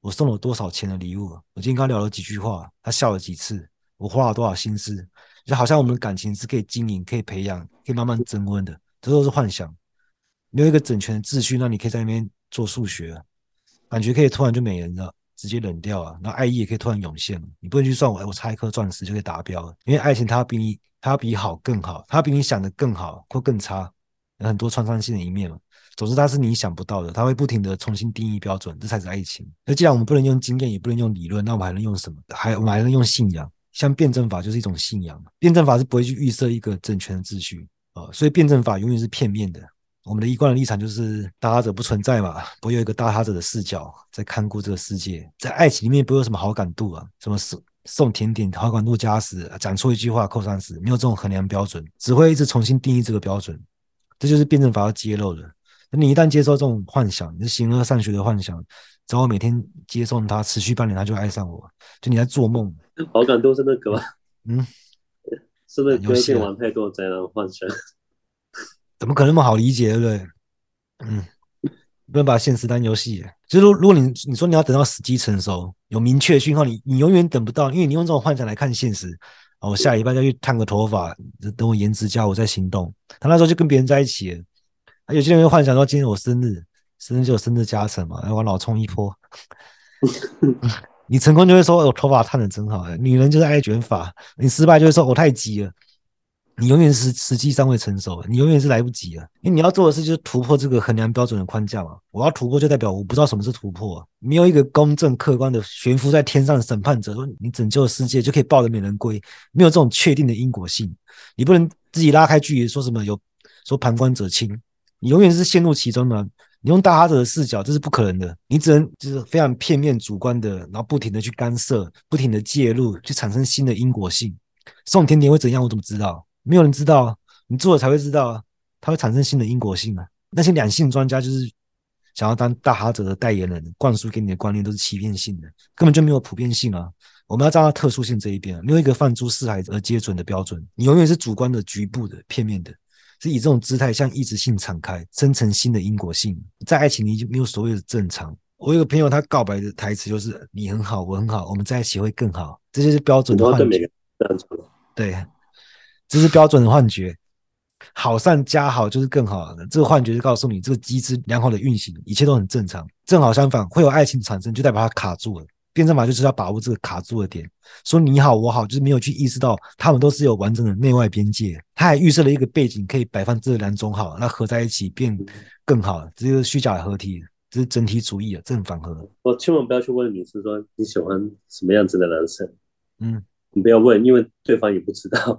我送了多少钱的礼物，我今天跟他聊了几句话，他笑了几次，我花了多少心思，就好像我们的感情是可以经营、可以培养、可以慢慢增温的，这都是幻想。没有一个整全的秩序，那你可以在那边做数学，感觉可以突然就没人了。直接冷掉啊，那爱意也可以突然涌现。你不能去算我，我差一颗钻石就可以达标了，因为爱情它比你，它比好更好，它比你想的更好或更差，有很多创伤性的一面嘛。总之，它是你想不到的，它会不停的重新定义标准，这才是爱情。那既然我们不能用经验，也不能用理论，那我们还能用什么？还我们还能用信仰？像辩证法就是一种信仰，辩证法是不会去预设一个整全的秩序啊，所以辩证法永远是片面的。我们的一贯的立场就是大他者不存在嘛，不有一个大他者的视角在看顾这个世界。在爱情里面不会有什么好感度啊，什么送送甜点好感度加十，讲错一句话扣三十，没有这种衡量标准，只会一直重新定义这个标准。这就是辩证法要揭露的。那你一旦接受这种幻想，你是形而上学的幻想，只要我每天接送他，持续半年，他就会爱上我。就你在做梦，好感度是那个吗？嗯，是不是游戏玩太多宅男幻想？怎么可能那么好理解，对不对？嗯，不能把现实当游戏。就是如果你你说你要等到时机成熟，有明确讯号，你你永远等不到，因为你用这种幻想来看现实。哦，我下礼拜再去烫个头发，等我颜值加，我再行动。他那时候就跟别人在一起。有些人会幻想说，今天我生日，生日就有生日加成嘛，要往老冲一波。你成功就会说，我头发烫的真好。女人就是爱卷发，你失败就会说我太急了。你永远是实际上未成熟，你永远是来不及啊！因为你要做的事就是突破这个衡量标准的框架嘛。我要突破，就代表我不知道什么是突破。没有一个公正客观的悬浮在天上的审判者说你拯救世界就可以抱得美人归，没有这种确定的因果性。你不能自己拉开距离说什么有说旁观者清，你永远是陷入其中的。你用大哈者的视角，这是不可能的。你只能就是非常片面主观的，然后不停的去干涉，不停的介入，去产生新的因果性。送甜甜会怎样？我怎么知道？没有人知道，你做了才会知道，它会产生新的因果性啊！那些两性专家就是想要当大哈者的代言人，灌输给你的观念都是欺骗性的，根本就没有普遍性啊！我们要站到特殊性这一边，没有一个泛诸四海而皆准的标准，你永远是主观的、局部的、片面的，是以这种姿态向异质性敞开，生成新的因果性。在爱情里就没有所谓的正常。我有个朋友，他告白的台词就是：“你很好，我很好，我们在一起会更好。”这就是标准的幻觉。对。这是标准的幻觉，好上加好就是更好的。这个幻觉就告诉你，这个机制良好的运行，一切都很正常。正好相反，会有爱情产生，就代表它卡住了。辩证法就是要把握这个卡住的点，说你好我好，就是没有去意识到他们都是有完整的内外边界。他还预设了一个背景，可以摆放这两种好，那合在一起变更好，这就是虚假的合体，这是整体主义啊，正反合。我千万不要去问女生说你喜欢什么样子的男生，嗯，你不要问，因为对方也不知道。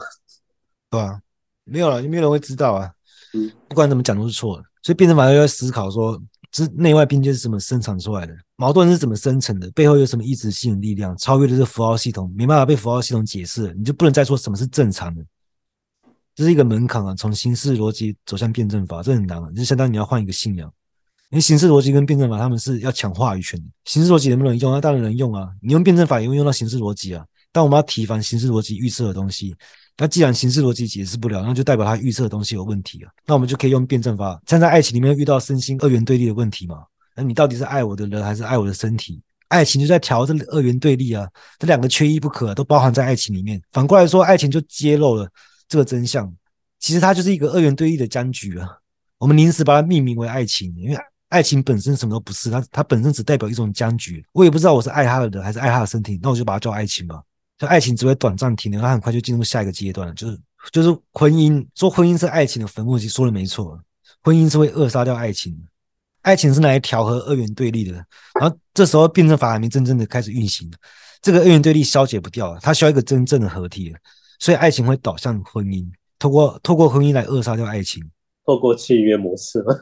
对啊，没有了，就没有人会知道啊。嗯，不管怎么讲都是错的，所以辩证法要思考说。这内外边界是怎么生产出来的？矛盾是怎么生成的？背后有什么意志性的力量？超越的这符号系统，没办法被符号系统解释，你就不能再说什么是正常的。这是一个门槛啊！从形式逻辑走向辩证法，这很难啊！就相当于你要换一个信仰。因为形式逻辑跟辩证法，他们是要抢话语权的。形式逻辑能不能用？那当然能用啊！你用辩证法也会用到形式逻辑啊。但我们要提防形式逻辑预测的东西。那既然形式逻辑解释不了，那就代表他预测的东西有问题啊。那我们就可以用辩证法，站在爱情里面遇到身心二元对立的问题嘛。那你到底是爱我的人还是爱我的身体？爱情就在调这二元对立啊，这两个缺一不可，都包含在爱情里面。反过来说，爱情就揭露了这个真相，其实它就是一个二元对立的僵局啊。我们临时把它命名为爱情，因为爱情本身什么都不是，它它本身只代表一种僵局。我也不知道我是爱他的人还是爱他的身体，那我就把它叫爱情吧。就爱情只会短暂停留，它很快就进入下一个阶段，就是就是婚姻。说婚姻是爱情的坟墓，其实说的没错，婚姻是会扼杀掉爱情的。爱情是拿来调和二元对立的，然后这时候辩证法还没真正的开始运行，这个二元对立消解不掉，它需要一个真正的合体，所以爱情会导向婚姻，透过透过婚姻来扼杀掉爱情，透过契约模式吗？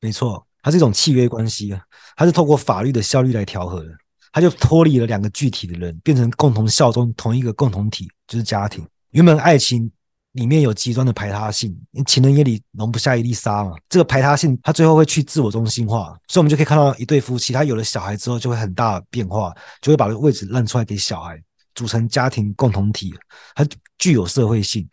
没错，它是一种契约关系啊，它是透过法律的效率来调和的。他就脱离了两个具体的人，变成共同效忠同一个共同体，就是家庭。原本爱情里面有极端的排他性，情人眼里容不下一粒沙嘛。这个排他性，他最后会去自我中心化，所以我们就可以看到一对夫妻，他有了小孩之后，就会很大变化，就会把位置让出来给小孩，组成家庭共同体，它具有社会性。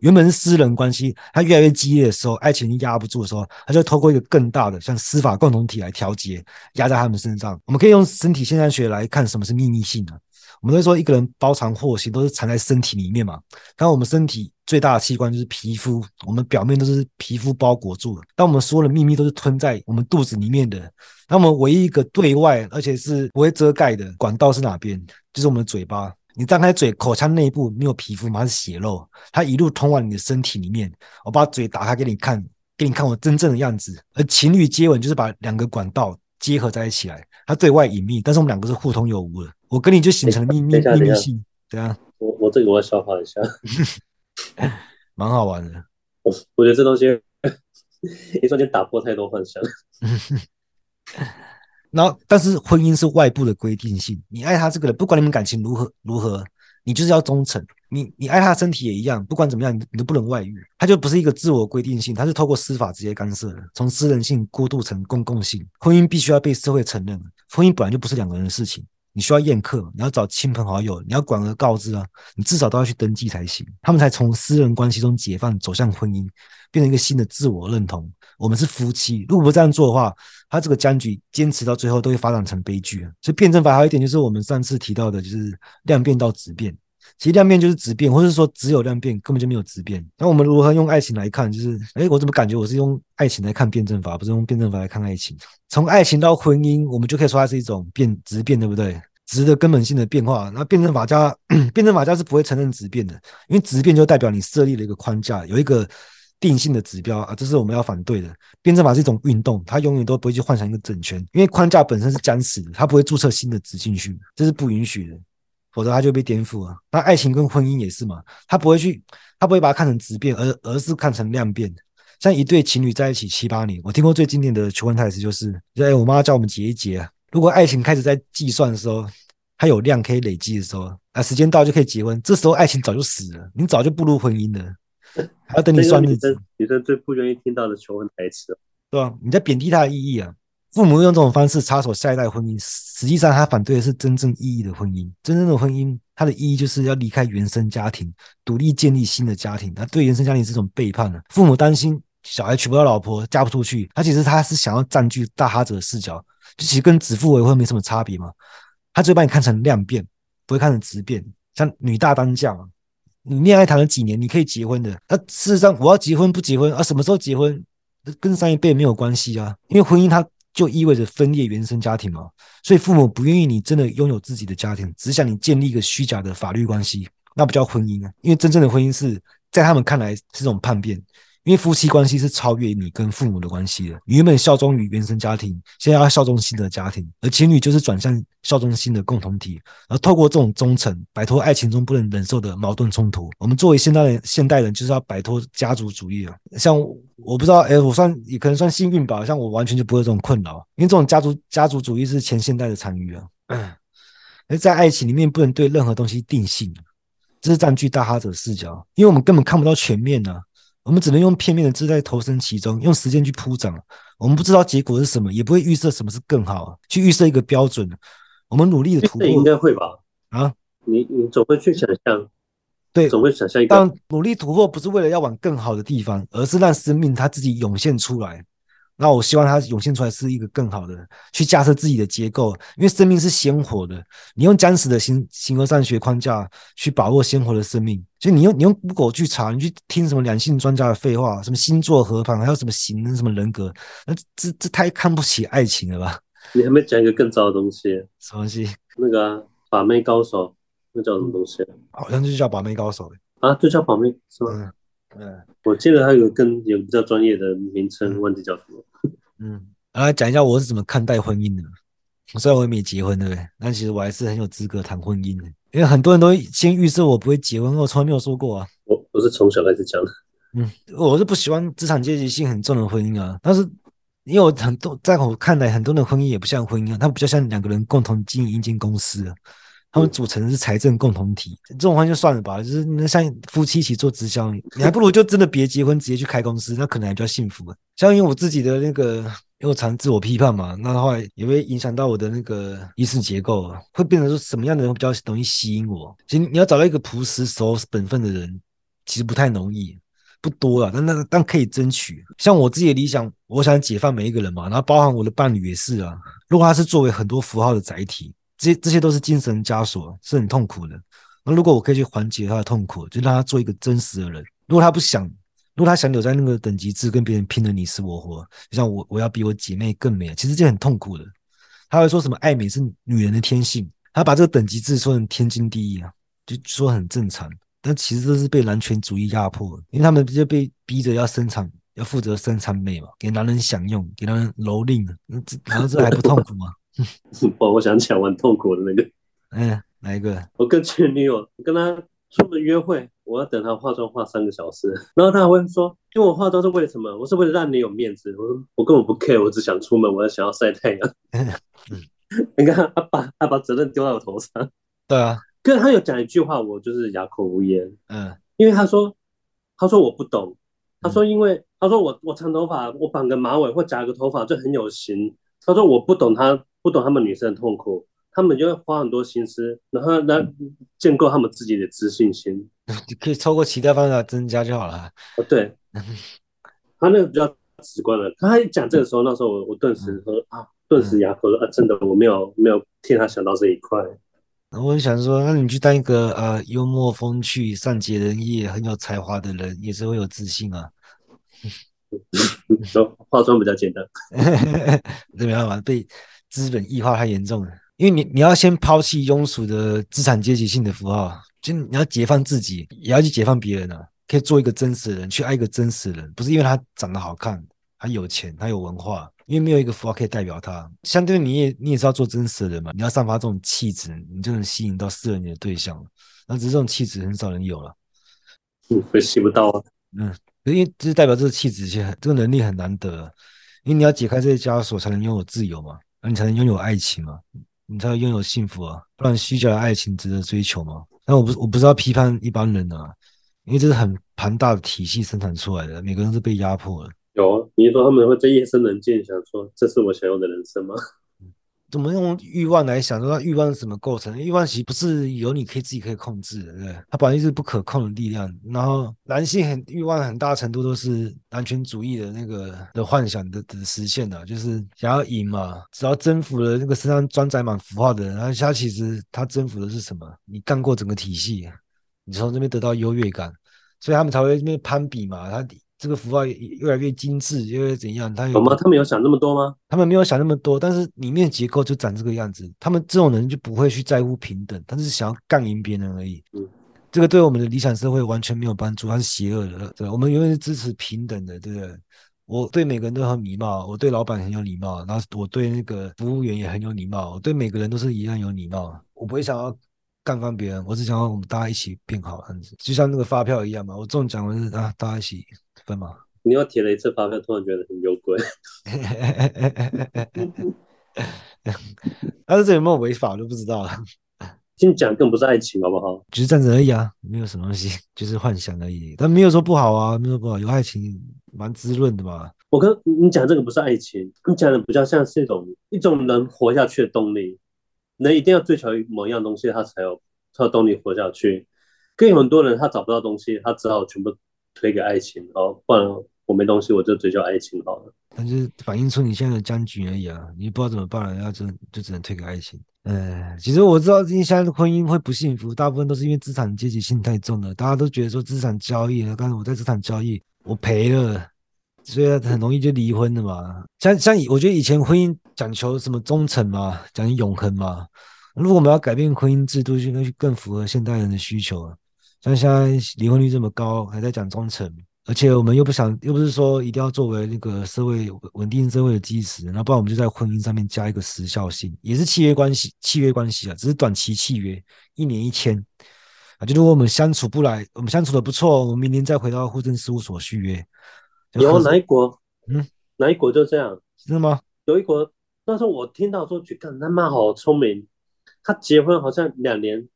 原本是私人关系，它越来越激烈的时候，爱情压不住的时候，它就透过一个更大的像司法共同体来调节，压在他们身上。我们可以用身体现象学来看什么是秘密性啊？我们都说一个人包藏祸心都是藏在身体里面嘛。当我们身体最大的器官就是皮肤，我们表面都是皮肤包裹住的。当我们说的秘密都是吞在我们肚子里面的，那么唯一一个对外而且是不会遮盖的管道是哪边？就是我们的嘴巴。你张开嘴，口腔内部没有皮肤嘛，它是血肉，它一路通往你的身体里面。我把嘴打开给你看，给你看我真正的样子。而情侣接吻就是把两个管道结合在一起来，它对外隐秘，但是我们两个是互通有无的。我跟你就形成了秘密秘密性，对啊。我我这个我要消化一下，蛮好玩的。我我觉得这东西一瞬间打破太多幻想。然后，但是婚姻是外部的规定性。你爱他这个人，不管你们感情如何如何，你就是要忠诚。你你爱他身体也一样，不管怎么样，你你都不能外遇。他就不是一个自我规定性，他是透过司法直接干涉的，从私人性过渡成公共性。婚姻必须要被社会承认。婚姻本来就不是两个人的事情，你需要宴客，你要找亲朋好友，你要广而告之啊，你至少都要去登记才行。他们才从私人关系中解放，走向婚姻，变成一个新的自我认同。我们是夫妻，如果不这样做的话，他这个僵局坚持到最后都会发展成悲剧。所以辩证法还有一点就是我们上次提到的，就是量变到质变。其实量变就是质变，或者说只有量变，根本就没有质变。那我们如何用爱情来看？就是，诶，我怎么感觉我是用爱情来看辩证法，不是用辩证法来看爱情？从爱情到婚姻，我们就可以说它是一种变质变，对不对？质的根本性的变化。那辩证法家，辩证法家是不会承认质变的，因为质变就代表你设立了一个框架，有一个。定性的指标啊，这是我们要反对的。辩证法是一种运动，它永远都不会去幻想一个整圈，因为框架本身是僵死的，它不会注册新的值进去，这是不允许的，否则它就被颠覆了。那爱情跟婚姻也是嘛，它不会去，它不会把它看成质变，而而是看成量变。像一对情侣在一起七八年，我听过最经典的求婚台词就是：哎，我妈叫我们结一结啊。如果爱情开始在计算的时候，它有量可以累积的时候，啊，时间到就可以结婚，这时候爱情早就死了，你早就步入婚姻了。还要等你算日子。女生最不愿意听到的求婚台词，对吧？你在贬低他的意义啊！父母用这种方式插手下一代婚姻，实际上他反对的是真正意义的婚姻。真正的婚姻，它的意义就是要离开原生家庭，独立建立新的家庭。那对原生家庭是这种背叛呢？父母担心小孩娶不到老婆，嫁不出去，他其实他是想要占据大哈子的视角，就其实跟指腹为婚没什么差别嘛。他只会把你看成量变，不会看成质变，像女大当嫁嘛。你恋爱谈了几年，你可以结婚的。那事实上，我要结婚不结婚啊？什么时候结婚，跟上一辈没有关系啊。因为婚姻它就意味着分裂原生家庭嘛。所以父母不愿意你真的拥有自己的家庭，只想你建立一个虚假的法律关系，那不叫婚姻啊。因为真正的婚姻是在他们看来是种叛变。因为夫妻关系是超越你跟父母的关系的，你原本效忠于原生家庭，现在要效忠新的家庭，而情侣就是转向效忠新的共同体，而透过这种忠诚，摆脱爱情中不能忍受的矛盾冲突。我们作为现代人，现代人就是要摆脱家族主义啊。像我不知道，哎，我算也可能算幸运吧，像我完全就不会有这种困扰，因为这种家族家族主义是前现代的残余啊。而在爱情里面不能对任何东西定性，这是占据大哈者视角，因为我们根本看不到全面呢、我们只能用片面的姿态投身其中，用时间去铺展。我们不知道结果是什么，也不会预设什么是更好，去预设一个标准。我们努力的突破，应该会吧？啊，你你总会去想象，对，总会想象一个。但努力突破不是为了要往更好的地方，而是让生命它自己涌现出来。那我希望它涌现出来是一个更好的，去架设自己的结构，因为生命是鲜活的。你用僵死的形形而上学框架去把握鲜活的生命，所以你用你用 Google 去查，你去听什么两性专家的废话，什么星座合盘，还有什么型什么人格，那这这太看不起爱情了吧？你还没讲一个更糟的东西？什么东西？那个、啊、把妹高手，那叫什么东西？好像就叫把妹高手啊，就叫把妹是吗？嗯嗯，我记得还有个更有比较专业的名称，忘记叫什么。嗯，来讲一下我是怎么看待婚姻的。虽然我也没结婚，对不对？但其实我还是很有资格谈婚姻的，因为很多人都先预设我不会结婚，我从来没有说过啊。我我是从小开始讲的。嗯，我是不喜欢资产阶级性很重的婚姻啊。但是因为我很多在我看来，很多的婚姻也不像婚姻啊，它比较像两个人共同经营一间公司啊。他们组成的是财政共同体，这种话就算了吧。就是那像夫妻一起做直销，你还不如就真的别结婚，直接去开公司，那可能还比较幸福。像因为我自己的那个，因为我常自我批判嘛，那后来也会影响到我的那个意识结构，会变成说什么样的人比较容易吸引我。其实你要找到一个朴实、守本分的人，其实不太容易，不多了，但那但可以争取。像我自己的理想，我想解放每一个人嘛，然后包含我的伴侣也是啊。如果他是作为很多符号的载体。这这些都是精神枷锁，是很痛苦的。那如果我可以去缓解他的痛苦，就让他做一个真实的人。如果他不想，如果他想留在那个等级制，跟别人拼得你死我活，就像我，我要比我姐妹更美，其实这很痛苦的。他会说什么爱美是女人的天性，他把这个等级制说成天经地义啊，就说很正常。但其实这是被男权主义压迫，因为他们就被逼着要生产，要负责生产美嘛，给男人享用，给男人蹂躏，那这难道这还不痛苦吗？我我想起来我很痛苦的那个，嗯，哪一个？我跟前女友，我跟她出门约会，我要等她化妆化三个小时，然后她还会说，因为我化妆是为了什么？我是为了让你有面子。我说我根本不 care，我只想出门，我要想要晒太阳。你看，她把她把责任丢到我头上。对啊，可是他有讲一句话，我就是哑口无言。嗯，因为她说，她说我不懂，他说因为、嗯、他说我我长头发，我绑个马尾或夹个头发就很有型。他说我不懂他。不懂他们女生的痛苦，他们就会花很多心思，然后来建构他们自己的自信心。你 可以透过其他方法增加就好了。哦，对，他那个比较直观的。他一讲这个时候，那时候我我顿时说啊，顿时哑口了啊，真的我没有没有替他想到这一块。我就想说，那你去当一个呃幽默风趣、善解人意、很有才华的人，也是会有自信啊。说化妆比较简单，没办法被。资本异化太严重了，因为你你要先抛弃庸俗的资产阶级性的符号，就你要解放自己，也要去解放别人啊，可以做一个真实的人，去爱一个真实的人，不是因为他长得好看，他有钱，他有文化，因为没有一个符号可以代表他。相对你也你也是要做真实的人嘛，你要散发这种气质，你就能吸引到适合你的对象。那只是这种气质很少人有了，嗯，会吸不到啊。嗯，因为这是代表这个气质，这个能力很难得，因为你要解开这些枷锁，才能拥有自由嘛。那你才能拥有爱情嘛，你才能拥有幸福啊，不然虚假的爱情值得追求吗？但我不我不知道批判一般人啊，因为这是很庞大的体系生产出来的，每个人是被压迫的。有啊，你说他们会在夜深人静想说，这是我想要的人生吗？怎么用欲望来想？说欲望是怎么构成？欲望其实不是由你可以自己可以控制的，对，它本来就是不可控的力量。然后男性很欲望很大程度都是男权主义的那个的幻想的的实现的，就是想要赢嘛。只要征服了那个身上装载满符号的人，他其实他征服的是什么？你干过整个体系，你从这边得到优越感，所以他们才会那边攀比嘛。他这个符号越来越精致，越来越怎样？他有，有吗？他们有想那么多吗？他们没有想那么多，但是里面结构就长这个样子。他们这种人就不会去在乎平等，他是想要干赢别人而已。嗯，这个对我们的理想社会完全没有帮助，它是邪恶的。对，我们永远是支持平等的，对不对？我对每个人都很礼貌，我对老板很有礼貌，然后我对那个服务员也很有礼貌，我对每个人都是一样有礼貌。我不会想要干翻别人，我只想要我们大家一起变好样子，就像那个发票一样嘛。我中奖了是啊，大家一起分嘛。你又提了一次发票，突然觉得很有鬼。但是这有没有违法我就不知道了。先讲更不是爱情，好不好？只是这样子而已啊，没有什么东西，就是幻想而已。但没有说不好啊，没有说不好，有爱情蛮滋润的嘛。我跟你讲这个不是爱情，你讲的比较像是一种一种人活下去的动力。人一定要追求某一样东西，他才有他的动力活下去。跟很多人他找不到东西，他只好全部推给爱情哦，不然我没东西，我就追求爱情好了。但是反映出你现在的僵局而已啊，你不知道怎么办了，要就就只能推给爱情。呃，其实我知道，今天现在的婚姻会不幸福，大部分都是因为资产阶级性太重了。大家都觉得说资产交易了，但是我在资产交易，我赔了，所以很容易就离婚了嘛。像像我觉得以前婚姻讲求什么忠诚嘛，讲永恒嘛。如果我们要改变婚姻制度，就应该更符合现代人的需求啊。像现在离婚率这么高，还在讲忠诚。而且我们又不想，又不是说一定要作为那个社会稳定社会的基石，那不然我们就在婚姻上面加一个时效性，也是契约关系，契约关系啊，只是短期契约，一年一签啊。就如果我们相处不来，我们相处的不错，我们明年再回到户政事务所续约。有哪一国？嗯，哪一国就这样？真的吗？有一国，那时候我听到说，去看他妈好聪明，他结婚好像两年，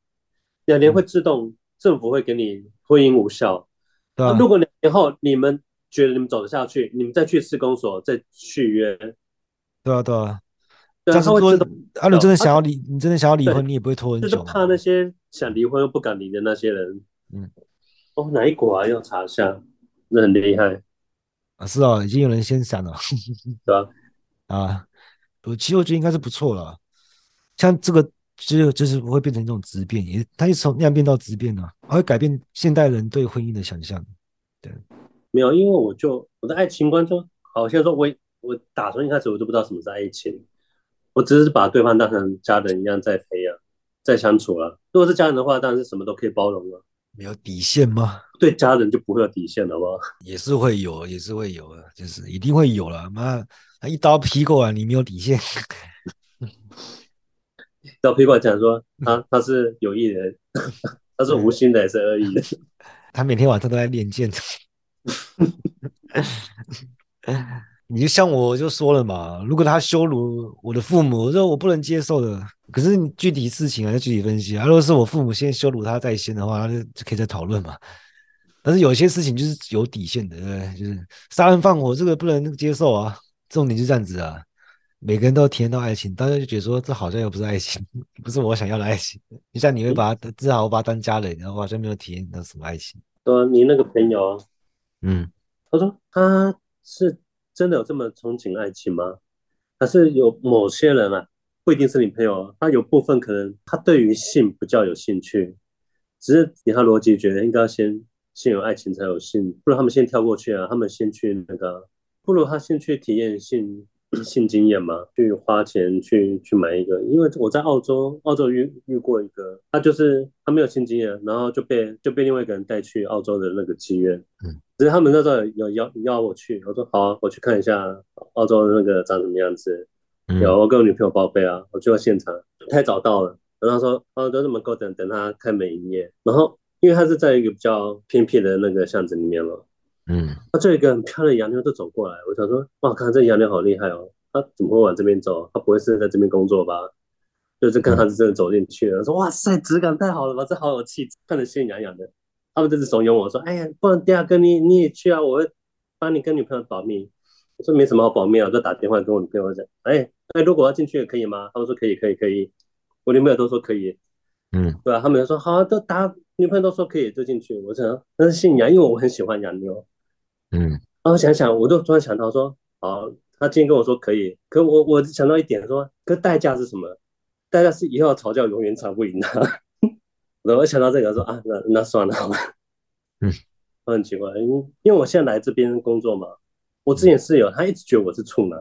两年会自动、嗯、政府会给你婚姻无效。对啊，如果两年后你们觉得你们走得下去，你们再去市公所再续约。对啊，对啊。但是说，啊，你真的想要离，你真的想要离婚，你也不会拖很久。就是怕那些想离婚又不敢离的那些人。嗯。哦，哪一国啊？要查一下，那很厉害。啊，是啊，已经有人先闪了。对啊。啊，我其实我觉得应该是不错了。像这个。其实就是不会变成一种质变，也它是从量变到质变啊，它会改变现代人对婚姻的想象。对，没有，因为我就我的爱情观就，好像说我我打从一开始我就不知道什么是爱情，我只是把对方当成家人一样在培养，在相处了。如果是家人的话，当然是什么都可以包容了。没有底线吗？对家人就不会有底线了吗？也是会有，也是会有的，就是一定会有了。妈，他一刀劈过来，你没有底线。到批过讲说他他是有意的，他是无心的还是恶意的？他每天晚上都在练剑。你就像我就说了嘛，如果他羞辱我的父母，我说我不能接受的。可是你具体事情还是具体分析啊。如果是我父母先羞辱他在先的话，那就可以再讨论嘛。但是有些事情就是有底线的，对不对？就是杀人放火这个不能接受啊。重点就这样子啊。每个人都体验到爱情，大家就觉得说这好像又不是爱情，不是我想要的爱情。就像你会把他至少我把他当家人，然后我好像没有体验到什么爱情。对，你那个朋友，嗯，他说他是真的有这么憧憬爱情吗？还是有某些人啊，不一定是你朋友，他有部分可能他对于性比较有兴趣，只是以他逻辑觉得应该先先有爱情才有性，不如他们先跳过去啊，他们先去那个，不如他先去体验性。性经验嘛，去花钱去去买一个，因为我在澳洲，澳洲遇遇过一个，他就是他没有性经验，然后就被就被另外一个人带去澳洲的那个妓院，嗯，只是他们那时候有邀邀我去，我说好啊，我去看一下澳洲的那个长什么样子，有我跟我女朋友报备啊，我去到现场，太早到了，然后他说澳洲这么够等，等他开门营业，然后因为他是在一个比较偏僻的那个巷子里面嘛。嗯，他这一个很漂亮的洋妞就走过来，我想说，哇，看这洋妞好厉害哦，他怎么会往这边走？他不会是在这边工作吧？就是看他是真的走进去了，嗯、说哇塞，质感太好了吧，这好有气质，看着心痒痒的。他们就是怂恿我说，哎呀，不然第二个你你也去啊，我会帮你跟女朋友保密。我说没什么好保密啊，我就打电话跟我女朋友讲，哎哎，如果要进去也可以吗？他们说可以可以可以，我女朋友都说可以，嗯，对吧？他们就说好，都打女朋友都说可以就进去。我想那是心痒，因为我很喜欢洋妞。嗯，然后想想，我就突然想到说，好，他今天跟我说可以，可我我想到一点说，可代价是什么？代价是以后要吵架永远吵不赢他。然后我想到这个说啊，那那算了好了。嗯，我很奇怪，因为因为我现在来这边工作嘛，我之前室友他一直觉得我是处男，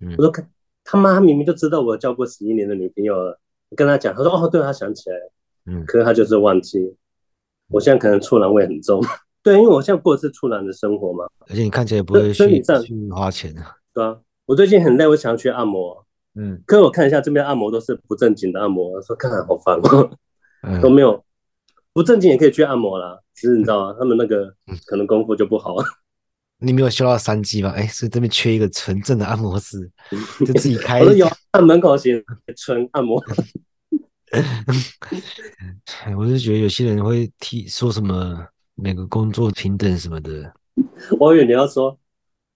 嗯、我说看他妈，明明就知道我交过十一年的女朋友了，我跟他讲，他说哦，对，他想起来，嗯，可是他就是忘记，我现在可能处男味很重，对，因为我现在过的是处男的生活嘛，而且你看起来也不会去去花钱啊，对啊，我最近很累，我想要去按摩，嗯，可是我看一下这边按摩都是不正经的按摩，我说看好烦哦，嗯、都没有。不正经也可以去按摩啦，只是你知道吗？他们那个可能功夫就不好。你没有修到三级吧？哎，所以这边缺一个纯正的按摩师，就自己开。我有按门口写纯按摩。我是觉得有些人会提说什么每个工作平等什么的。我以为你要说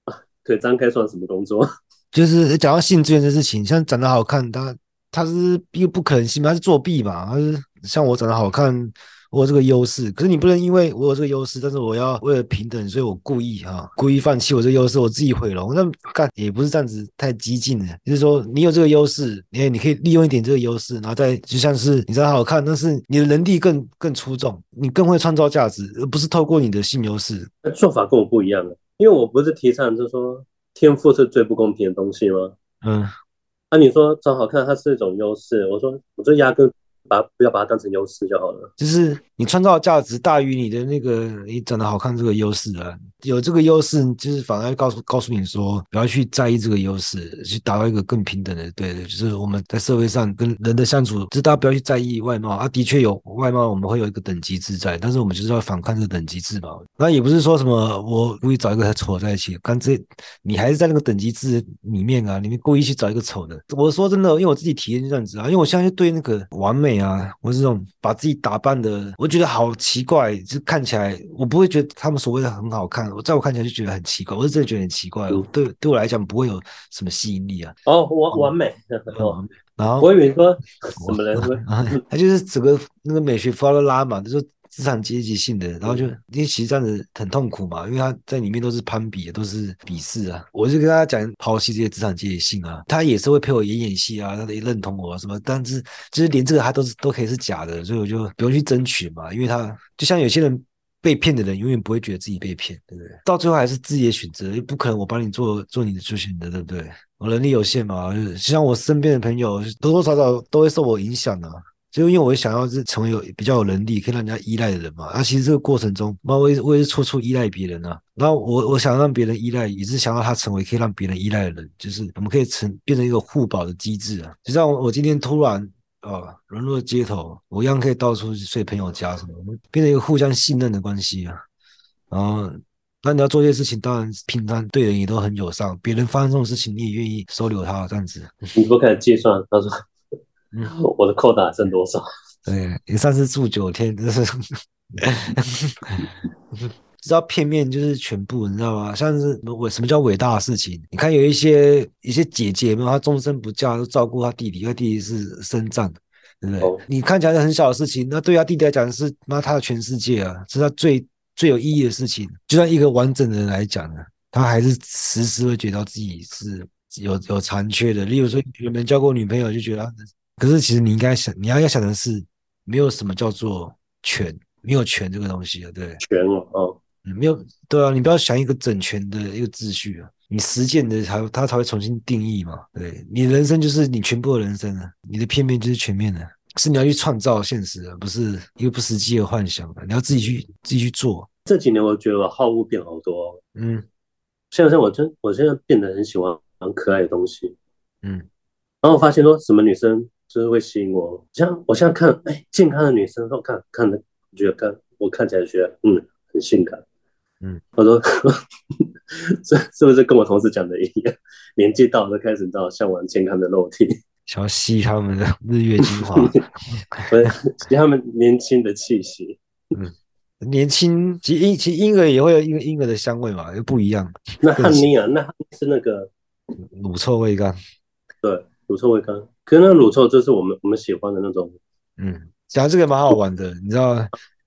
啊，腿张开算什么工作？就是讲到性这件事情，像长得好看，他他是又不可能性嘛，他是作弊嘛，他是像我长得好看。我有这个优势，可是你不能因为我有这个优势，但是我要为了平等，所以我故意哈、啊，故意放弃我这个优势，我自己毁容。那干也不是这样子太激进的，就是说你有这个优势，哎，你可以利用一点这个优势，然后再就像是你长得好看，但是你的能力更更出众，你更会创造价值，而不是透过你的性优势。做法跟我不一样的，因为我不是提倡就是说天赋是最不公平的东西吗？嗯，那、啊、你说长好看它是一种优势，我说我这压根。把不要把它当成优势就好了，就是你创造价值大于你的那个你长得好看这个优势啊，有这个优势就是反而告诉告诉你说不要去在意这个优势，去达到一个更平等的，对的，就是我们在社会上跟人的相处，就是大家不要去在意外貌啊，的确有外貌，我们会有一个等级制在，但是我们就是要反抗这个等级制嘛，那也不是说什么我故意找一个很丑在一起，刚这你还是在那个等级制里面啊，你们故意去找一个丑的，我说真的，因为我自己体验是这样子啊，因为我现在对那个完美。啊，我是这种把自己打扮的，我觉得好奇怪，就看起来我不会觉得他们所谓的很好看，我在我看起来就觉得很奇怪，我是真的觉得很奇怪，对对我来讲不会有什么吸引力啊。哦，完完美，哦，然后我以为说什么人说，他就是整个那个美学发了拉嘛，就是。资产阶级性的，然后就因为其实这样子很痛苦嘛，因为他在里面都是攀比，都是鄙视啊。我就跟他讲抛弃这些资产阶级性啊，他也是会陪我演演戏啊，他也认同我什么，但是就是连这个他都是都可以是假的，所以我就不用去争取嘛，因为他就像有些人被骗的人，永远不会觉得自己被骗，对不对？到最后还是自己的选择，又不可能我帮你做做你的做选择，对不对？我能力有限嘛，就像我身边的朋友多多少少都会受我影响的啊。就因为我想要是成为有比较有能力可以让人家依赖的人嘛，那、其实这个过程中，那我也我也是处处依赖别人啊。然后我我想让别人依赖，也是想要他成为可以让别人依赖的人，就是我们可以成变成一个互保的机制啊。就像我，我今天突然啊沦落街头，我一样可以到处去睡朋友家什么，我们变成一个互相信任的关系啊。然后那你要做一些事情，当然平常对人也都很友善，别人发生这种事情，你也愿意收留他这样子。你不开始计算，他说。我的扣打剩多少？对，你上次住九天，就是 知道片面就是全部，你知道吗？像是伟什么叫伟大的事情？你看有一些一些姐姐嘛，她终身不嫁，都照顾她弟弟，因为弟弟是身障，对不对？哦、你看起来很小的事情，那对她弟弟来讲是那他的全世界啊，是他最最有意义的事情。就算一个完整的人来讲呢，他还是时时会觉得自己是有有残缺的。例如说，有没有交过女朋友，就觉得。可是其实你应该想，你要要想的是，没有什么叫做全，没有权这个东西啊，对，全哦，哦、嗯，没有，对啊，你不要想一个整全的一个秩序啊，你实践的才它才会重新定义嘛，对，你人生就是你全部的人生啊，你的片面就是全面的，是你要去创造现实而不是一个不实际的幻想啊，你要自己去自己去做。这几年我觉得我好物变好多，嗯，现在我真我现在变得很喜欢很可爱的东西，嗯，然后我发现说什么女生。就是会吸引我，像我现在看，哎，健康的女生都看看的，觉得看我看起来觉得，嗯，很性感，嗯，我说，这是不是跟我同事讲的一样？年纪到了就开始到向往健康的肉体，想要吸他们的日月精华，不是吸他们年轻的气息，嗯，年轻，其实婴其实婴儿也会有婴婴儿的香味嘛，又不一样。那汉尼啊，那是那个乳臭未干，对，乳臭未干。可是那个乳臭，就是我们我们喜欢的那种。嗯，讲这个蛮好玩的，你知道，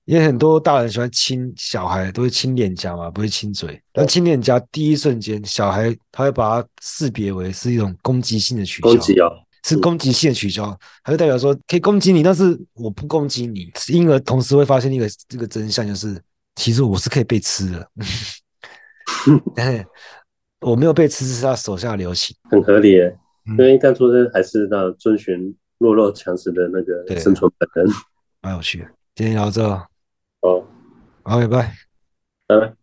因为很多大人喜欢亲小孩，都会亲脸颊嘛，不会亲嘴。但亲脸颊第一瞬间，小孩他会把它识别为是一种攻击性的取消，攻击啊，是攻击性的取消，它就代表说可以攻击你，但是我不攻击你。婴儿同时会发现一个这个真相，就是其实我是可以被吃的，我没有被吃，是他手下留情，很合理耶。因为干出生还是要遵循弱肉强食的那个生存本能，蛮有趣的。今天聊到这，哦，好，拜拜，拜拜。